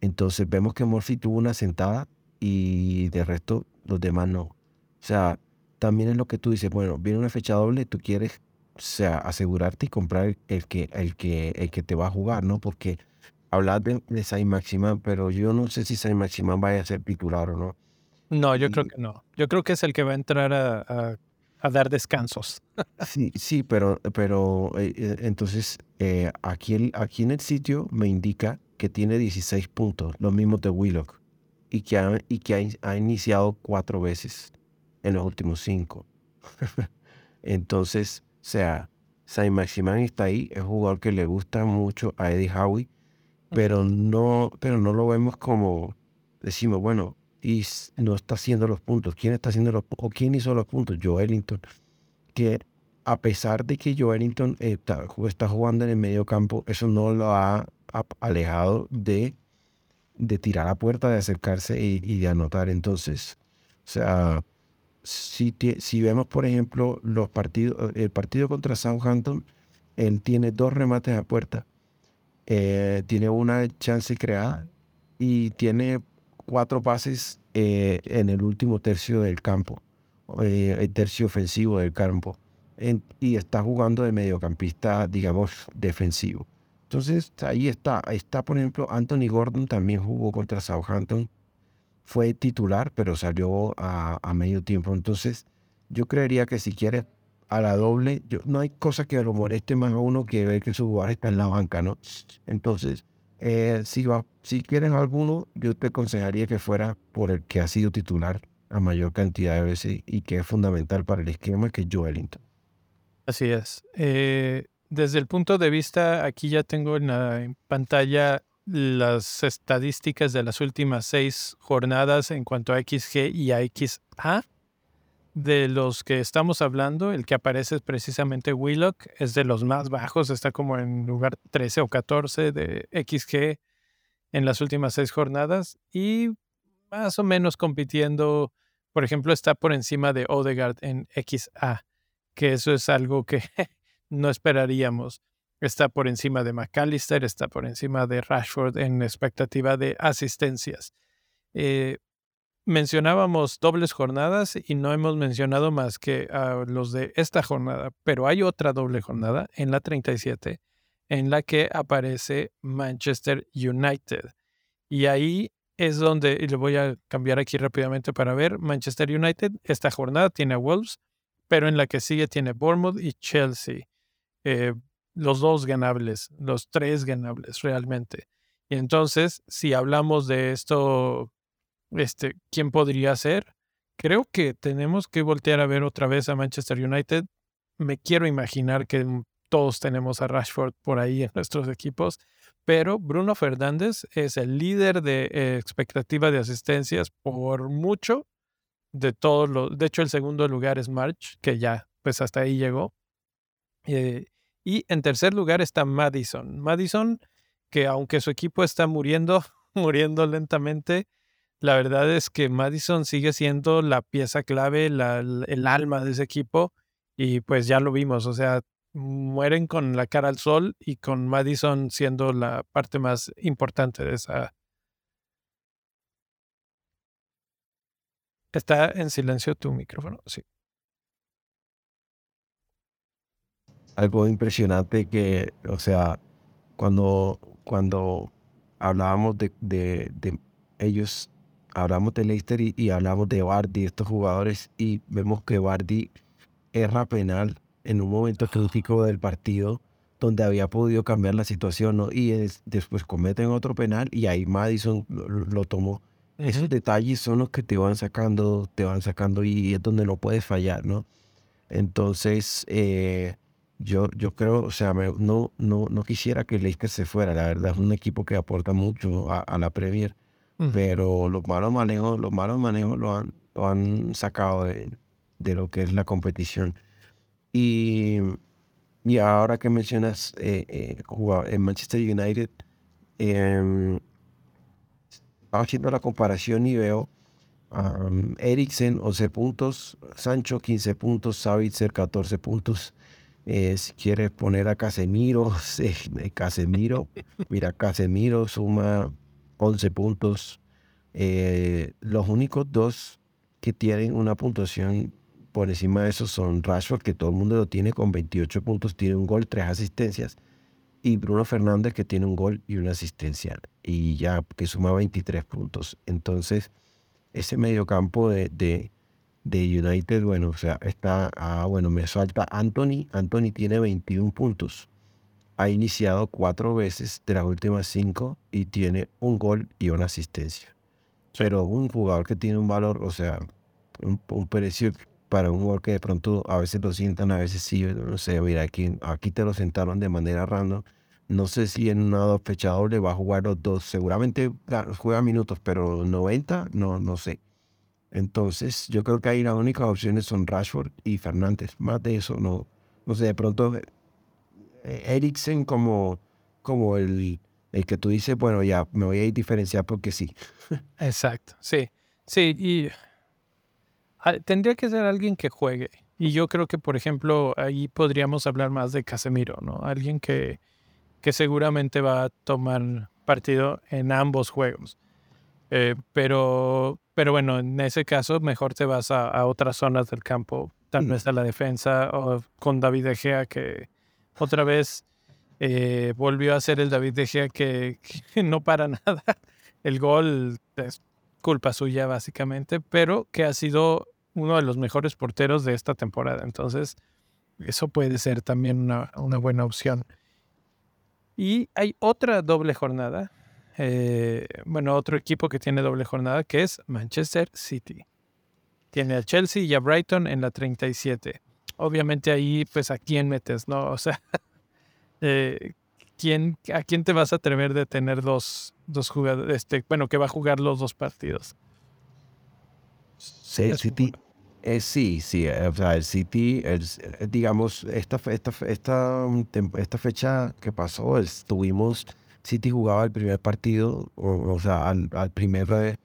Entonces vemos que Murphy tuvo una sentada y de resto los demás no. O sea, también es lo que tú dices, bueno, viene una fecha doble, tú quieres o sea, asegurarte y comprar el que, el que, el que te va a jugar, ¿no? Porque hablar de, de Saint Maximan, pero yo no sé si Saint Maximan vaya a ser titular o no. No, yo creo que no. Yo creo que es el que va a entrar a a dar descansos. Sí, sí, pero, pero eh, eh, entonces eh, aquí, el, aquí en el sitio me indica que tiene 16 puntos, lo mismo de Willock, y que ha, y que ha, iniciado cuatro veces en los últimos cinco. entonces, o sea, Saint Maximan está ahí, es un jugador que le gusta mucho a Eddie Howie, pero no, pero no lo vemos como, decimos, bueno, y no está haciendo los puntos. ¿Quién está haciendo los o quién hizo los puntos? Joelinton. Que a pesar de que Joelinton está, está, jugando en el medio campo, eso no lo ha alejado de, de tirar a puerta, de acercarse y, de anotar. Entonces, sea, si, si vemos, por ejemplo, los partidos, el partido contra Southampton, él tiene dos remates a puerta, eh, tiene una chance creada y tiene cuatro pases eh, en el último tercio del campo, eh, el tercio ofensivo del campo, y está jugando de mediocampista, digamos, defensivo. Entonces ahí está, está por ejemplo Anthony Gordon también jugó contra Southampton, fue titular, pero salió a, medio tiempo. Entonces yo creería que si quiere a la doble, yo, no hay cosa que lo moleste más a uno que ver que su jugador está en la banca, ¿no? Entonces, eh, si, va, si quieren alguno, yo te aconsejaría que fuera por el que ha sido titular a mayor cantidad de veces y que es fundamental para el esquema, que es Joelinton. Así es. Eh, desde el punto de vista, aquí ya tengo en la pantalla las estadísticas de las últimas seis jornadas en cuanto a XG y a XA. De los que estamos hablando, el que aparece es precisamente Willock, es de los más bajos, está como en lugar 13 o 14 de XG en las últimas seis jornadas y más o menos compitiendo, por ejemplo, está por encima de Odegaard en XA, que eso es algo que no esperaríamos. Está por encima de McAllister, está por encima de Rashford en expectativa de asistencias. Eh, mencionábamos dobles jornadas y no hemos mencionado más que a los de esta jornada, pero hay otra doble jornada en la 37 en la que aparece Manchester United. Y ahí es donde, y le voy a cambiar aquí rápidamente para ver, Manchester United, esta jornada tiene a Wolves, pero en la que sigue tiene Bournemouth y Chelsea. Eh, los dos ganables, los tres ganables realmente. Y entonces, si hablamos de esto, este, ¿quién podría ser? Creo que tenemos que voltear a ver otra vez a Manchester United. Me quiero imaginar que todos tenemos a Rashford por ahí en nuestros equipos, pero Bruno Fernández es el líder de eh, expectativa de asistencias por mucho de todos los. De hecho, el segundo lugar es March, que ya, pues hasta ahí llegó. Eh, y en tercer lugar está Madison. Madison, que aunque su equipo está muriendo, muriendo lentamente, la verdad es que Madison sigue siendo la pieza clave, el alma de ese equipo. Y pues ya lo vimos, o sea, mueren con la cara al sol y con Madison siendo la parte más importante de esa. Está en silencio tu micrófono, sí. algo impresionante que, o sea, cuando, cuando hablábamos de, de, ellos, hablamos de Leicester y, y, hablamos de Bardi, estos jugadores, y vemos que Bardi erra penal en un momento crítico del partido donde había podido cambiar la situación, ¿no? Y después cometen otro penal y ahí Madison lo, tomó. Esos detalles son los que te van sacando, te van sacando y es donde no puedes fallar, ¿no? Entonces, eh, yo, yo creo, o sea, no, no, no quisiera que Leicester se fuera. La verdad es un equipo que aporta mucho a, la Premier, pero los malos manejos, los malos manejos lo han, lo han sacado de, de lo que es la competición. Y, y ahora que mencionas eh, eh, en Manchester United, eh, estaba haciendo la comparación y veo um, Eriksen 11 puntos, Sancho 15 puntos, Savitzer 14 puntos. Eh, si quieres poner a Casemiro, Casemiro, mira, Casemiro suma 11 puntos. Eh, los únicos dos que tienen una puntuación por encima de eso son Rashford, que todo el mundo lo tiene con 28 puntos, tiene un gol, tres asistencias, y Bruno Fernández, que tiene un gol y una asistencia, y ya que suma 23 puntos. Entonces, ese mediocampo de, de de United, bueno, o sea, está, ah, bueno, me falta Anthony. Anthony tiene 21 puntos. Ha iniciado cuatro veces de las últimas cinco y tiene un gol y una asistencia. Pero un jugador que tiene un valor, o sea, un, precio para un jugador que de pronto a veces lo sientan, a veces sí, no sé, mira, aquí, aquí te lo sentaron de manera random. No sé si en una fecha doble va a jugar los dos. Seguramente juega minutos, pero 90, no, no sé. Entonces, yo creo que ahí las únicas opciones son Rashford y Fernández. Más de eso, no, no sé, de pronto Eriksen como, como el, el que tú dices, bueno, ya me voy a diferenciar porque sí. Exacto, sí. Sí, y tendría que ser alguien que juegue. Y yo creo que, por ejemplo, ahí podríamos hablar más de Casemiro, ¿no? Alguien que, que seguramente va a tomar partido en ambos juegos. Eh, pero, pero bueno, en ese caso mejor te vas a, otras zonas del campo, tal mm. vez a la defensa o con David De Gea que otra vez eh, volvió a ser el David De Gea que, no para nada. El gol es culpa suya básicamente, pero que ha sido uno de los mejores porteros de esta temporada. Entonces, eso puede ser también una, buena opción. Y hay otra doble jornada eh, bueno, otro equipo que tiene doble jornada que es Manchester City. Tiene a Chelsea y a Brighton en la 37. Obviamente ahí, pues, ¿a quién metes, no? O sea, eh, ¿quién, ¿a quién te vas a atrever de tener dos, dos jugadores? Este, bueno, que va a jugar los dos partidos. Sí, City. Eh, sí, sí, o sea, el City, digamos, esta, esta, esta, esta fecha que pasó, estuvimos City jugaba el primer partido, o, sea, al, primer eh,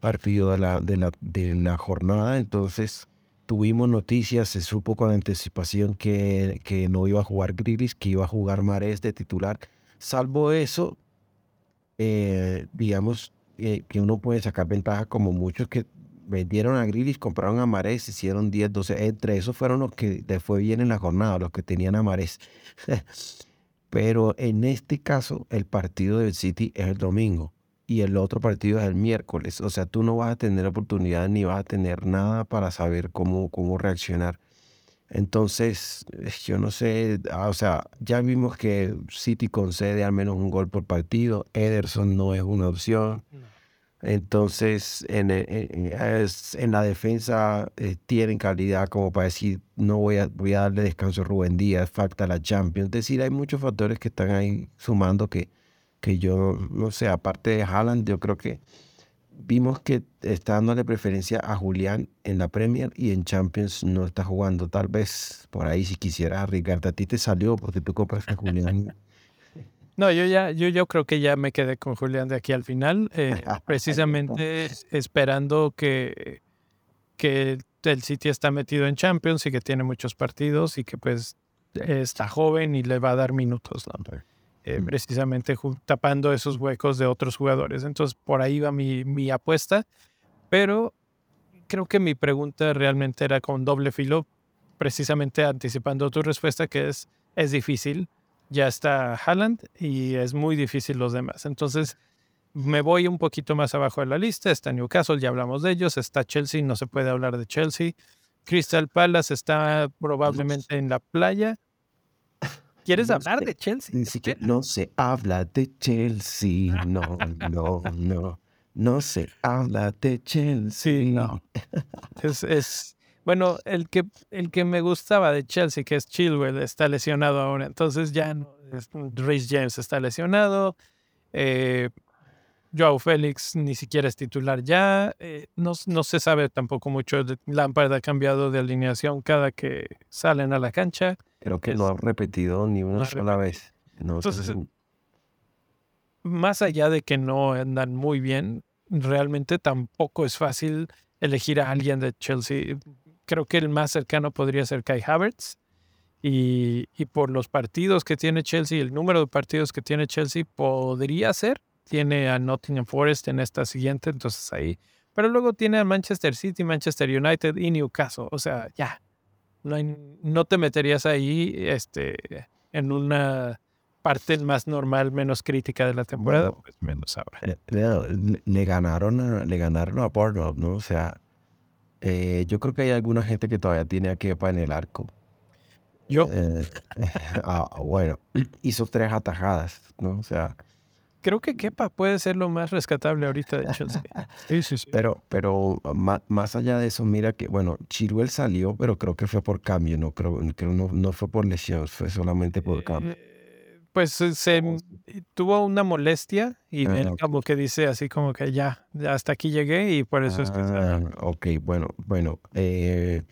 partido de la, de, la, de la jornada, entonces tuvimos noticias, se supo con anticipación que, que no iba a jugar Grilis, que iba a jugar Mares de titular. Salvo eso, eh, digamos eh, que uno puede sacar ventaja como muchos que vendieron a Grilis, compraron a Mares, hicieron 10, 12. Entre esos fueron los que le fue bien en la jornada, los que tenían a Mares. Pero en este caso, el partido del City es el domingo y el otro partido es el miércoles. O sea, tú no vas a tener oportunidad ni vas a tener nada para saber cómo, cómo reaccionar. Entonces, eh, yo no sé, ah, o sea, ya vimos que City concede al menos un gol por partido. Ederson no es una opción. Entonces, en, en, la defensa eh, tienen calidad como para decir, no voy a, voy a darle descanso a Rubén Díaz, falta la Champions. Es decir, hay muchos factores que están ahí sumando que, que yo, no sé, aparte de Haaland, yo creo que vimos que está dándole preferencia a Julián en la Premier y en Champions no está jugando. Tal vez por ahí si quisiera arriesgarte, a ti te salió porque tú compras a Julián no, yo ya, yo, yo creo que ya me quedé con Julián de aquí al final, eh, precisamente esperando que, que el City está metido en Champions y que tiene muchos partidos y que pues está joven y le va a dar minutos, eh, mm. precisamente tapando esos huecos de otros jugadores. Entonces por ahí va mi, mi apuesta, pero creo que mi pregunta realmente era con doble filo, precisamente anticipando tu respuesta, que es, es difícil ya está Haaland y es muy difícil los demás. Entonces me voy un poquito más abajo de la lista. Está Newcastle, ya hablamos de ellos. Está Chelsea, no se puede hablar de Chelsea. Crystal Palace está probablemente en la playa. ¿Quieres hablar de Chelsea? Ni siquiera no se habla de Chelsea. No, no, no. No se habla de Chelsea. no. Es, es, bueno, el que, el que me gustaba de Chelsea, que es Chilwell, está lesionado ahora. Entonces ya no. Rhys James está lesionado. Eh, Joao Félix ni siquiera es titular ya. Eh, no, no, se sabe tampoco mucho. Lampard ha cambiado de alineación cada que salen a la cancha. Creo que no ha repetido ni una sola vez. Entonces, más allá de que no andan muy bien, realmente tampoco es fácil elegir a alguien de Chelsea creo que el más cercano podría ser Kai Havertz. Y, por los partidos que tiene Chelsea, el número de partidos que tiene Chelsea, podría ser. Tiene a Nottingham Forest en esta siguiente, entonces ahí. Pero luego tiene a Manchester City, Manchester United y Newcastle. O sea, ya. No, no te meterías ahí este, en una parte más normal, menos crítica de la temporada, pues menos ahora. Eh, le, ganaron le ganaron a Bournemouth, ¿no? O sea, eh, yo creo que hay alguna gente que todavía tiene a Kepa en el arco. Yo. Eh, ah, bueno, hizo tres atajadas, ¿no? O sea. Creo que Kepa puede ser lo más rescatable ahorita de Chelsea. Sí, sí, sí. Pero, pero más, allá de eso, mira que, bueno, Chilwell salió, pero creo que fue por cambio, no creo, que no, no fue por lesión, fue solamente por cambio. Eh, pues se tuvo una molestia y ah, como que dice así como que ya, hasta aquí llegué y por eso es que... Ah, ok, bueno, bueno. Eh,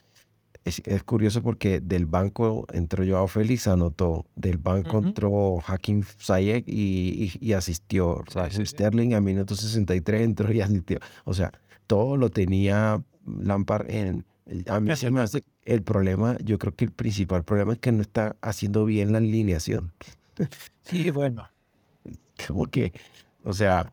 es, curioso porque del banco entró Joao Félix, anotó. Del banco entró Hakim Zayek y, asistió. O sea, Sterling a minuto 63 entró y asistió. O sea, todo lo tenía Lampard en, A mí se me hace el problema, yo creo que el principal problema es que no está haciendo bien la alineación. Sí, bueno. Como que, o sea,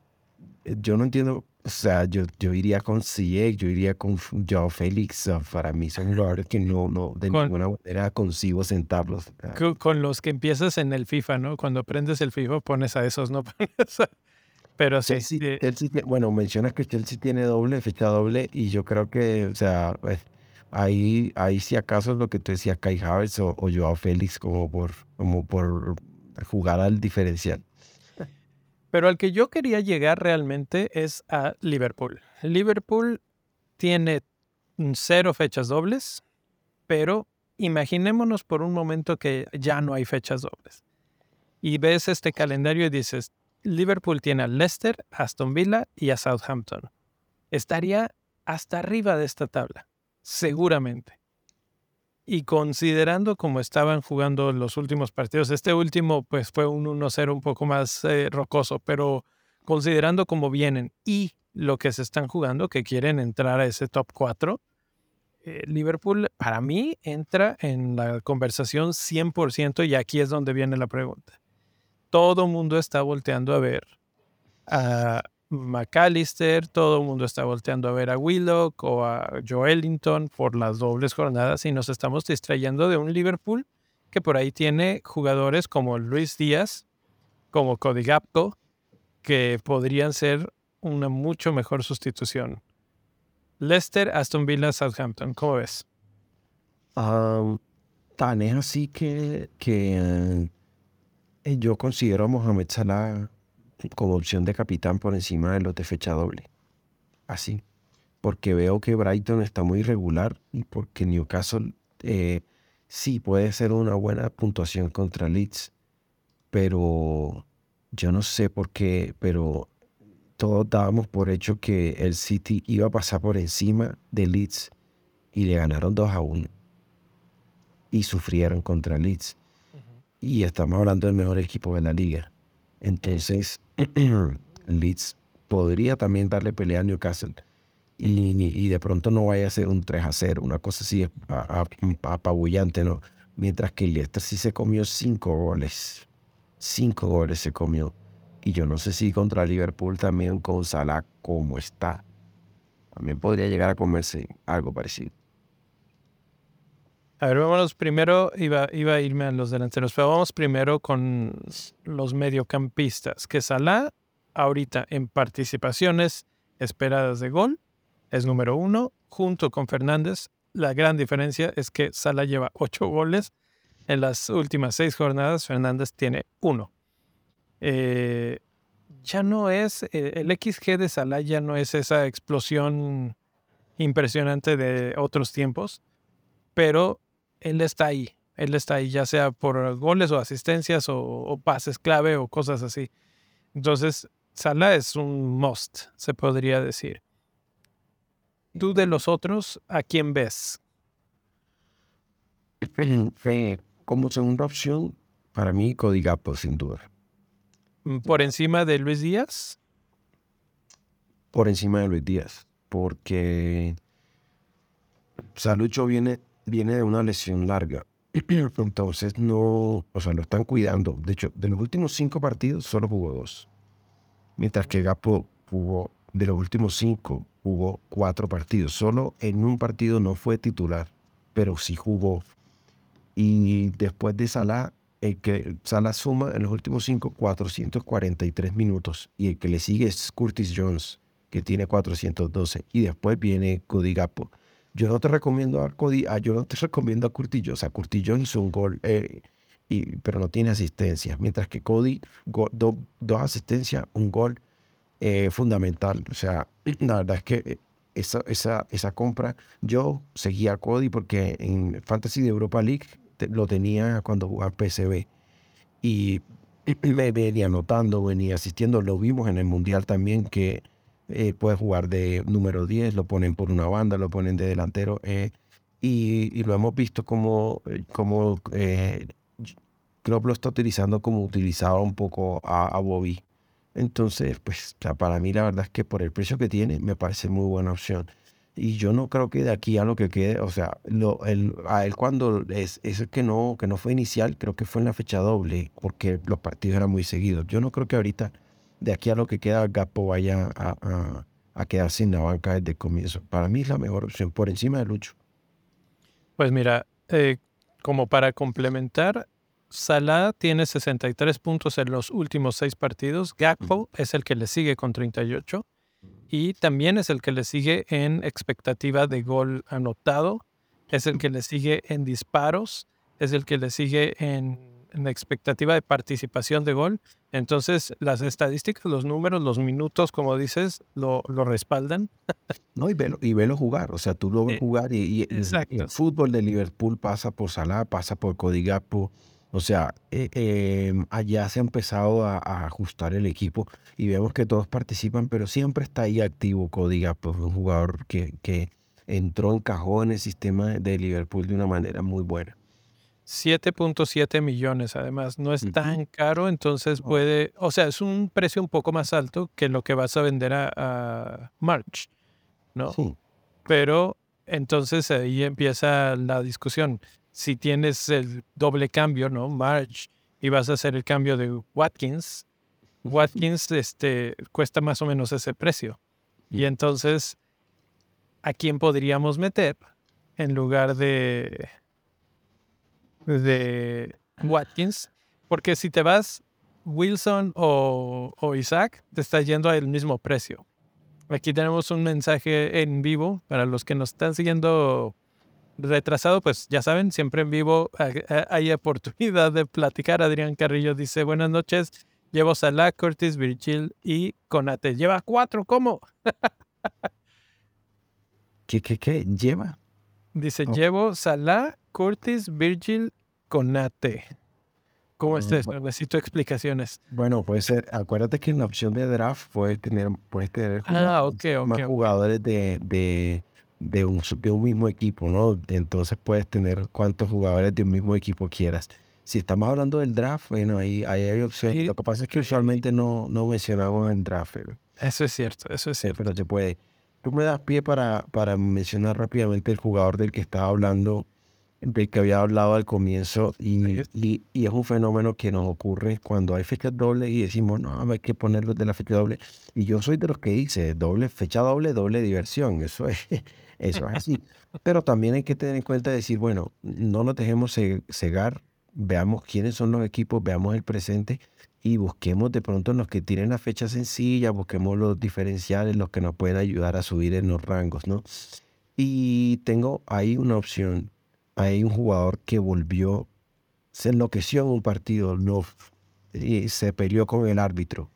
yo no entiendo, o sea, yo, yo iría con CIEC, yo iría con Joao Félix, para mí son jugadores que no, no, de ninguna manera consigo sentarlos. Con, los que empiezas en el FIFA, ¿no? Cuando prendes el FIFA pones a esos, no pones a... Pero sí. bueno, mencionas que Chelsea tiene doble, fecha doble, y yo creo que, o sea, pues, ahí, ahí si acaso es lo que tú decías, Kai Havertz o, o Joao Félix, como por, como por jugar al diferencial. Pero al que yo quería llegar realmente es a Liverpool. Liverpool tiene cero fechas dobles, pero imaginémonos por un momento que ya no hay fechas dobles. Y ves este calendario y dices, Liverpool tiene a Leicester, Aston Villa y a Southampton. Estaría hasta arriba de esta tabla, seguramente. Y considerando cómo estaban jugando los últimos partidos, este último pues fue un 1-0 un poco más eh, rocoso, pero considerando cómo vienen y lo que se están jugando, que quieren entrar a ese top 4, eh, Liverpool para mí entra en la conversación 100% y aquí es donde viene la pregunta. Todo mundo está volteando a ver a McAllister, todo el mundo está volteando a ver a Willock o a Joelinton por las dobles jornadas y nos estamos distrayendo de un Liverpool que por ahí tiene jugadores como Luis Díaz, como Cody Gapco, que podrían ser una mucho mejor sustitución. Leicester, Aston Villa, Southampton, ¿cómo ves? tan es así que, eh, yo considero a Mohamed Salah como opción de capitán por encima de los de fecha doble. Así. Porque veo que Brighton está muy irregular y porque Newcastle eh, sí puede ser una buena puntuación contra Leeds. Pero yo no sé por qué, pero todos dábamos por hecho que el City iba a pasar por encima de Leeds y le ganaron 2 a 1. Y sufrieron contra Leeds y estamos hablando del mejor equipo de la liga. Entonces, Leeds podría también darle pelea a Newcastle. Y, de pronto no vaya a ser un 3 a 0, una cosa así apabullante, ¿no? Mientras que Leicester sí se comió 5 goles. 5 goles se comió. Y yo no sé si contra Liverpool también con Salah como está. También podría llegar a comerse algo parecido. A ver, vámonos primero, iba, iba a irme a los delanteros, pero vamos primero con los mediocampistas, que Salah ahorita en participaciones esperadas de gol es número uno, junto con Fernández. La gran diferencia es que Salah lleva ocho goles en las últimas seis jornadas, Fernández tiene uno. Eh, ya no es, eh, el XG de Salah ya no es esa explosión impresionante de otros tiempos, pero él está ahí. Él está ahí, ya sea por goles o asistencias o, pases clave o cosas así. Entonces, Salah es un must, se podría decir. ¿Tú de los otros, a quién ves? Como segunda opción, para mí, Cody Gapo, sin duda. Mm, ¿Por encima de Luis Díaz? Por encima de Luis Díaz, porque Salucho viene viene de una lesión larga. Entonces no, o sea, lo están cuidando. De hecho, de los últimos cinco partidos solo jugó dos. Mientras que Gapo jugó, de los últimos cinco, jugó cuatro partidos. Solo en un partido no fue titular, pero sí jugó. Y después de Salah, el que Salah suma en los últimos cinco 443 minutos. Y el que le sigue es Curtis Jones, que tiene 412. Y después viene Cody Gapo yo no te recomiendo a Cody, ah, yo no te recomiendo a Curtillo. O sea, Curtillo hizo un gol, eh, y, pero no tiene asistencia. Mientras que Cody, dos asistencias, un gol eh, fundamental. O sea, la verdad es que eh, esa, esa, esa compra, yo seguía a Cody porque en Fantasy de Europa League lo tenía cuando jugaba PSV. Y me venía anotando, venía asistiendo. Lo vimos en el Mundial también que eh, puede jugar de número 10, lo ponen por una banda, lo ponen de delantero. Eh, y, lo hemos visto como, eh, como eh, Klopp lo está utilizando como utilizaba un poco a, Bobby. Entonces, pues para mí la verdad es que por el precio que tiene me parece muy buena opción. Y yo no creo que de aquí a lo que quede, o sea, lo, a él cuando es, ese que no, que no fue inicial, creo que fue en la fecha doble, porque los partidos eran muy seguidos. Yo no creo que ahorita, de aquí a lo que queda, Gapo vaya a, a, a quedar sin la banca desde el comienzo. Para mí es la mejor opción, por encima de Lucho. Pues mira, eh, como para complementar, Salah tiene 63 puntos en los últimos seis partidos. Gakpo es el que le sigue con 38 y también es el que le sigue en expectativa de gol anotado, es el que le sigue en disparos, es el que le sigue en, expectativa de participación de gol. Entonces, las estadísticas, los números, los minutos, como dices, lo, respaldan. no, y velo, y velo jugar. O sea, tú lo ves eh, jugar y, el, fútbol de Liverpool pasa por Salah, pasa por Cody Gakpo o sea, eh, em, allá se ha empezado a, ajustar el equipo y vemos que todos participan, pero siempre está ahí activo Códiga, pues un jugador que, que entró, encajó en el sistema de Liverpool de una manera muy buena. 7.7 millones, además, no es tan caro, entonces puede, o sea, es un precio un poco más alto que lo que vas a vender a, a March, ¿no? Sí. Pero entonces ahí empieza la discusión si tienes el doble cambio, ¿no? March, y vas a hacer el cambio de Watkins, Watkins este, cuesta más o menos ese precio. Y entonces, ¿a quién podríamos meter en lugar de, de Watkins? Porque si te vas Wilson o, o Isaac, te está yendo al mismo precio. Aquí tenemos un mensaje en vivo para los que nos están siguiendo retrasado, pues ya saben, siempre en vivo hay oportunidad de platicar. Adrián Carrillo dice, buenas noches, llevo Salah, Curtis, Virgil y Conate. Lleva cuatro, ¿cómo? ¿Qué, qué, qué? ¿Lleva? Dice, oh. llevo Salah, Curtis, Virgil, Conate. ¿Cómo mm, estás? Necesito explicaciones. Bueno, puede ser, acuérdate que en la opción de draft puedes tener, puedes tener ah, más jugadores de, de de un, de un mismo equipo, ¿no? Entonces puedes tener cuantos jugadores de un mismo equipo quieras. Si estamos hablando del draft, bueno, ahí, hay opciones. Lo que pasa es que usualmente no, no mencionamos el draft. Eso es cierto, eso es cierto. Pero se puede. Tú me das pie para, para mencionar rápidamente el jugador del que estaba hablando, del que había hablado al comienzo, y, y, y, es un fenómeno que nos ocurre cuando hay fecha doble y decimos, no, hay que ponerlo de la fecha doble. Y yo soy de los que dice, doble, fecha doble, doble diversión. Eso es, eso es así. Pero también hay que tener en cuenta decir, bueno, no nos dejemos cegar, veamos quiénes son los equipos, veamos el presente y busquemos de pronto los que tienen la fecha sencilla, busquemos los diferenciales, los que nos pueden ayudar a subir en los rangos, ¿no? Y tengo ahí una opción. Hay un jugador que volvió, se enloqueció en un partido, no, y se peleó con el árbitro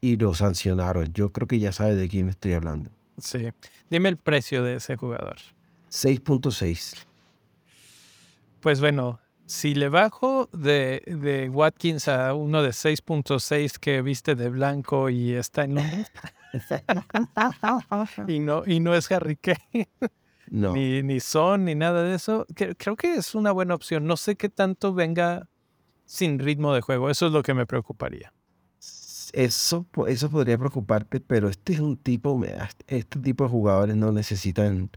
y lo sancionaron. Yo creo que ya sabe de quién estoy hablando. Sí. Dime el precio de ese jugador. 6.6. Pues bueno, si le bajo de, de Watkins a uno de 6.6 que viste de blanco y está en y no y no es Harry Kane. No. Ni, ni Son, ni nada de eso. Creo que es una buena opción. No sé qué tanto venga sin ritmo de juego. Eso es lo que me preocuparía eso, eso podría preocuparte, pero este es un tipo, este tipo de jugadores no necesitan,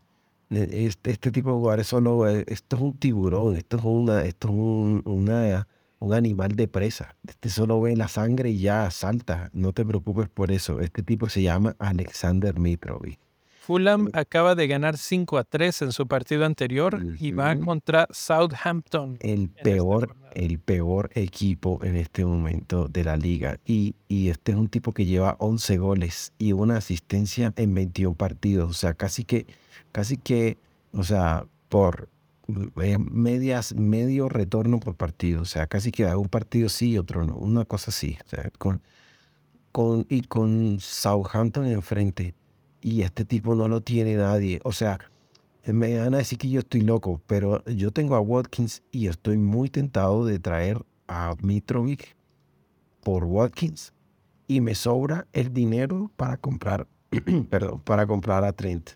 este, este tipo de jugadores solo, eh, esto es un tiburón, esto es, una, esto es un, una, un animal de presa. Este solo ve la sangre y ya salta, no te preocupes por eso. Este tipo se llama Alexander Mitrovic. Fulham acaba de ganar 5 a 3 en su partido anterior y va contra Southampton. El peor, el peor equipo en este momento de la liga. Y, y este es un tipo que lleva 11 goles y una asistencia en 21 partidos. O sea, casi que, casi que, o sea, por eh, medias, medio retorno por partido. O sea, casi que un partido sí y otro no. Una cosa así. O sea, con, con, y con Southampton enfrente y este tipo no lo tiene nadie. O sea, me van a decir que yo estoy loco, pero yo tengo a Watkins y estoy muy tentado de traer a Mitrovic por Watkins y me sobra el dinero para comprar, perdón, para comprar a Trent.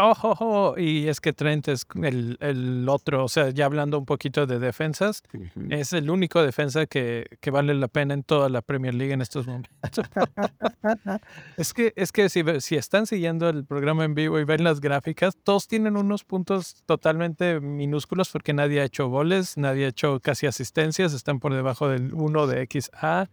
Oh, oh, oh, y es que Trent es el, el, otro, o sea, ya hablando un poquito de defensas, es el único defensa que, que, vale la pena en toda la Premier League en estos momentos. es que, es que si, si están siguiendo el programa en vivo y ven las gráficas, todos tienen unos puntos totalmente minúsculos porque nadie ha hecho goles, nadie ha hecho casi asistencias, están por debajo del 1 de XA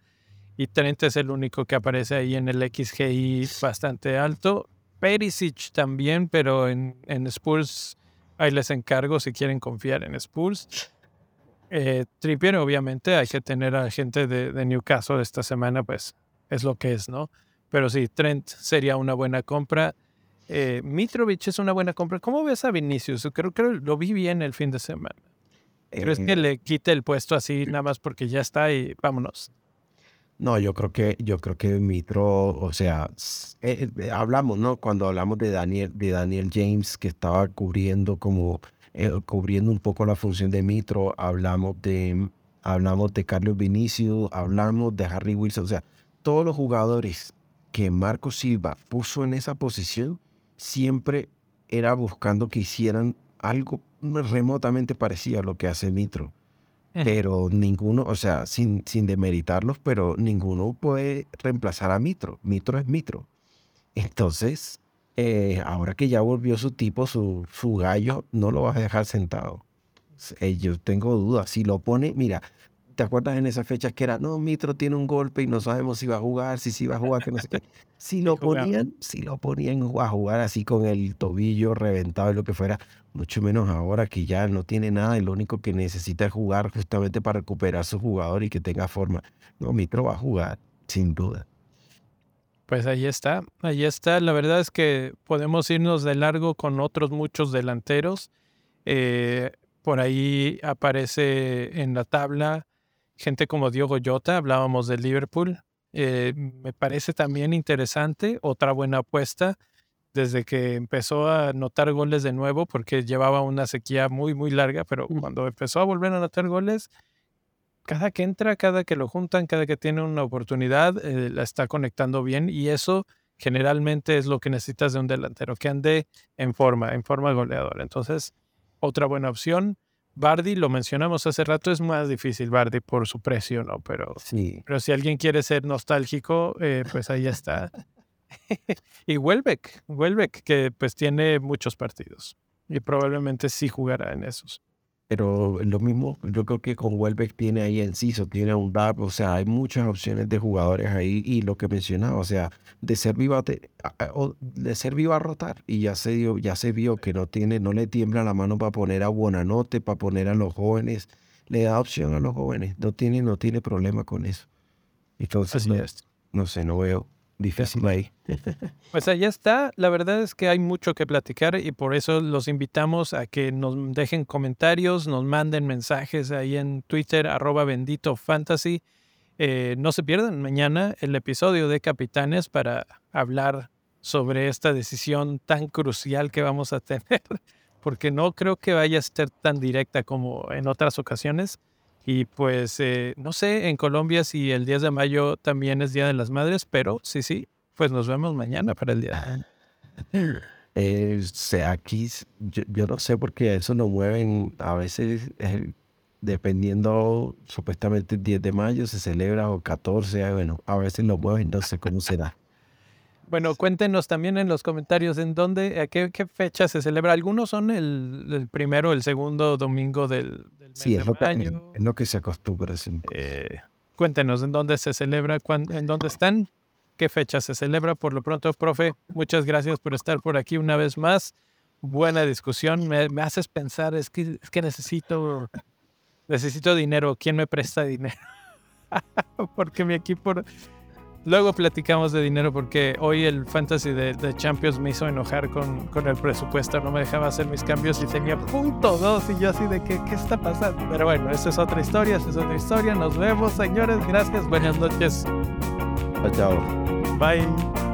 y Trent es el único que aparece ahí en el XGI bastante alto Perisic también, pero en, en Spurs ahí les encargo si quieren confiar en Spurs. Eh, Trippier, obviamente, hay que tener a gente de, de, Newcastle esta semana, pues es lo que es, ¿no? Pero sí, Trent sería una buena compra. Eh, Mitrovic es una buena compra. ¿Cómo ves a Vinicius? Creo que lo vi bien el fin de semana. ¿Crees que eh, le quite el puesto así nada más porque ya está y vámonos? No, yo creo que, yo creo que Mitro, o sea, eh, eh, hablamos, ¿no? Cuando hablamos de Daniel, de Daniel James, que estaba cubriendo como, eh, cubriendo un poco la función de Mitro, hablamos de, hablamos de Carlos Vinicius, hablamos de Harry Wilson, o sea, todos los jugadores que Marco Silva puso en esa posición, siempre era buscando que hicieran algo remotamente parecido a lo que hace Mitro pero ninguno, o sea, sin, sin demeritarlos, pero ninguno puede reemplazar a Mitro. Mitro es Mitro. Entonces, eh, ahora que ya volvió su tipo, su, su gallo, no lo vas a dejar sentado. Eh, yo tengo dudas. Si lo pone, mira, ¿te acuerdas en esa fecha que era, no, Mitro tiene un golpe y no sabemos si va a jugar, si sí va a jugar, que no sé qué? Si lo ponían, si lo ponían a jugar así con el tobillo reventado y lo que fuera, mucho menos ahora que ya no tiene nada y lo único que necesita es jugar justamente para recuperar su jugador y que tenga forma. No, Mitro va a jugar, sin duda. Pues ahí está, ahí está. La verdad es que podemos irnos de largo con otros muchos delanteros. Eh, por ahí aparece en la tabla gente como Diogo Jota, hablábamos de Liverpool. Eh, me parece también interesante, otra buena apuesta desde que empezó a anotar goles de nuevo, porque llevaba una sequía muy, muy larga, pero cuando empezó a volver a anotar goles, cada que entra, cada que lo juntan, cada que tiene una oportunidad, eh, la está conectando bien y eso generalmente es lo que necesitas de un delantero, que ande en forma, en forma goleadora. Entonces, otra buena opción. Bardi, lo mencionamos hace rato, es más difícil Bardi por su precio, ¿no? Pero, sí. pero si alguien quiere ser nostálgico, eh, pues ahí está. y Welbeck, Welbeck, que pues tiene muchos partidos y probablemente sí jugará en esos. Pero lo mismo, yo creo que con Welbeck tiene ahí Enciso, tiene un DAP, o sea, hay muchas opciones de jugadores ahí y lo que mencionaba, o sea, de ser viva, de ser viva a rotar y ya se, dio, ya se vio que no tiene, no le tiembla la mano para poner a Buenanote, para poner a los jóvenes, le da opción a los jóvenes, no tiene, no tiene problema con eso. Entonces, no sé, no veo, difícil ahí. Pues allá está. La verdad es que hay mucho que platicar y por eso los invitamos a que nos dejen comentarios, nos manden mensajes ahí en Twitter, arroba bendito fantasy. Eh, no se pierdan mañana el episodio de Capitanes para hablar sobre esta decisión tan crucial que vamos a tener, porque no creo que vaya a ser tan directa como en otras ocasiones. Y pues, eh, no sé, en Colombia si el 10 de mayo también es Día de las Madres, pero sí, sí, pues nos vemos mañana para el día. Eh, sea, aquí yo, no sé por qué eso lo mueven a veces, eh, dependiendo, supuestamente el 10 de mayo se celebra o 14, bueno, a veces lo mueven, no sé cómo será. Bueno, cuéntenos también en los comentarios en dónde, a qué, fecha se celebra. Algunos son el, el primero, el segundo domingo del, sí, es lo, que, es lo que se acostumbra. Eh, cuéntenos en dónde se celebra, en dónde están, qué fecha se celebra. Por lo pronto, profe, muchas gracias por estar por aquí una vez más. Buena discusión. Me, me haces pensar, es que, es que necesito, necesito dinero. ¿Quién me presta dinero? Porque mi equipo Luego platicamos de dinero porque hoy el fantasy de, Champions me hizo enojar con, con, el presupuesto, no me dejaba hacer mis cambios y tenía punto dos y yo así de que, ¿qué está pasando? Pero bueno, esa es otra historia, esa es otra historia. Nos vemos, señores. Gracias, buenas noches. Chao. Bye.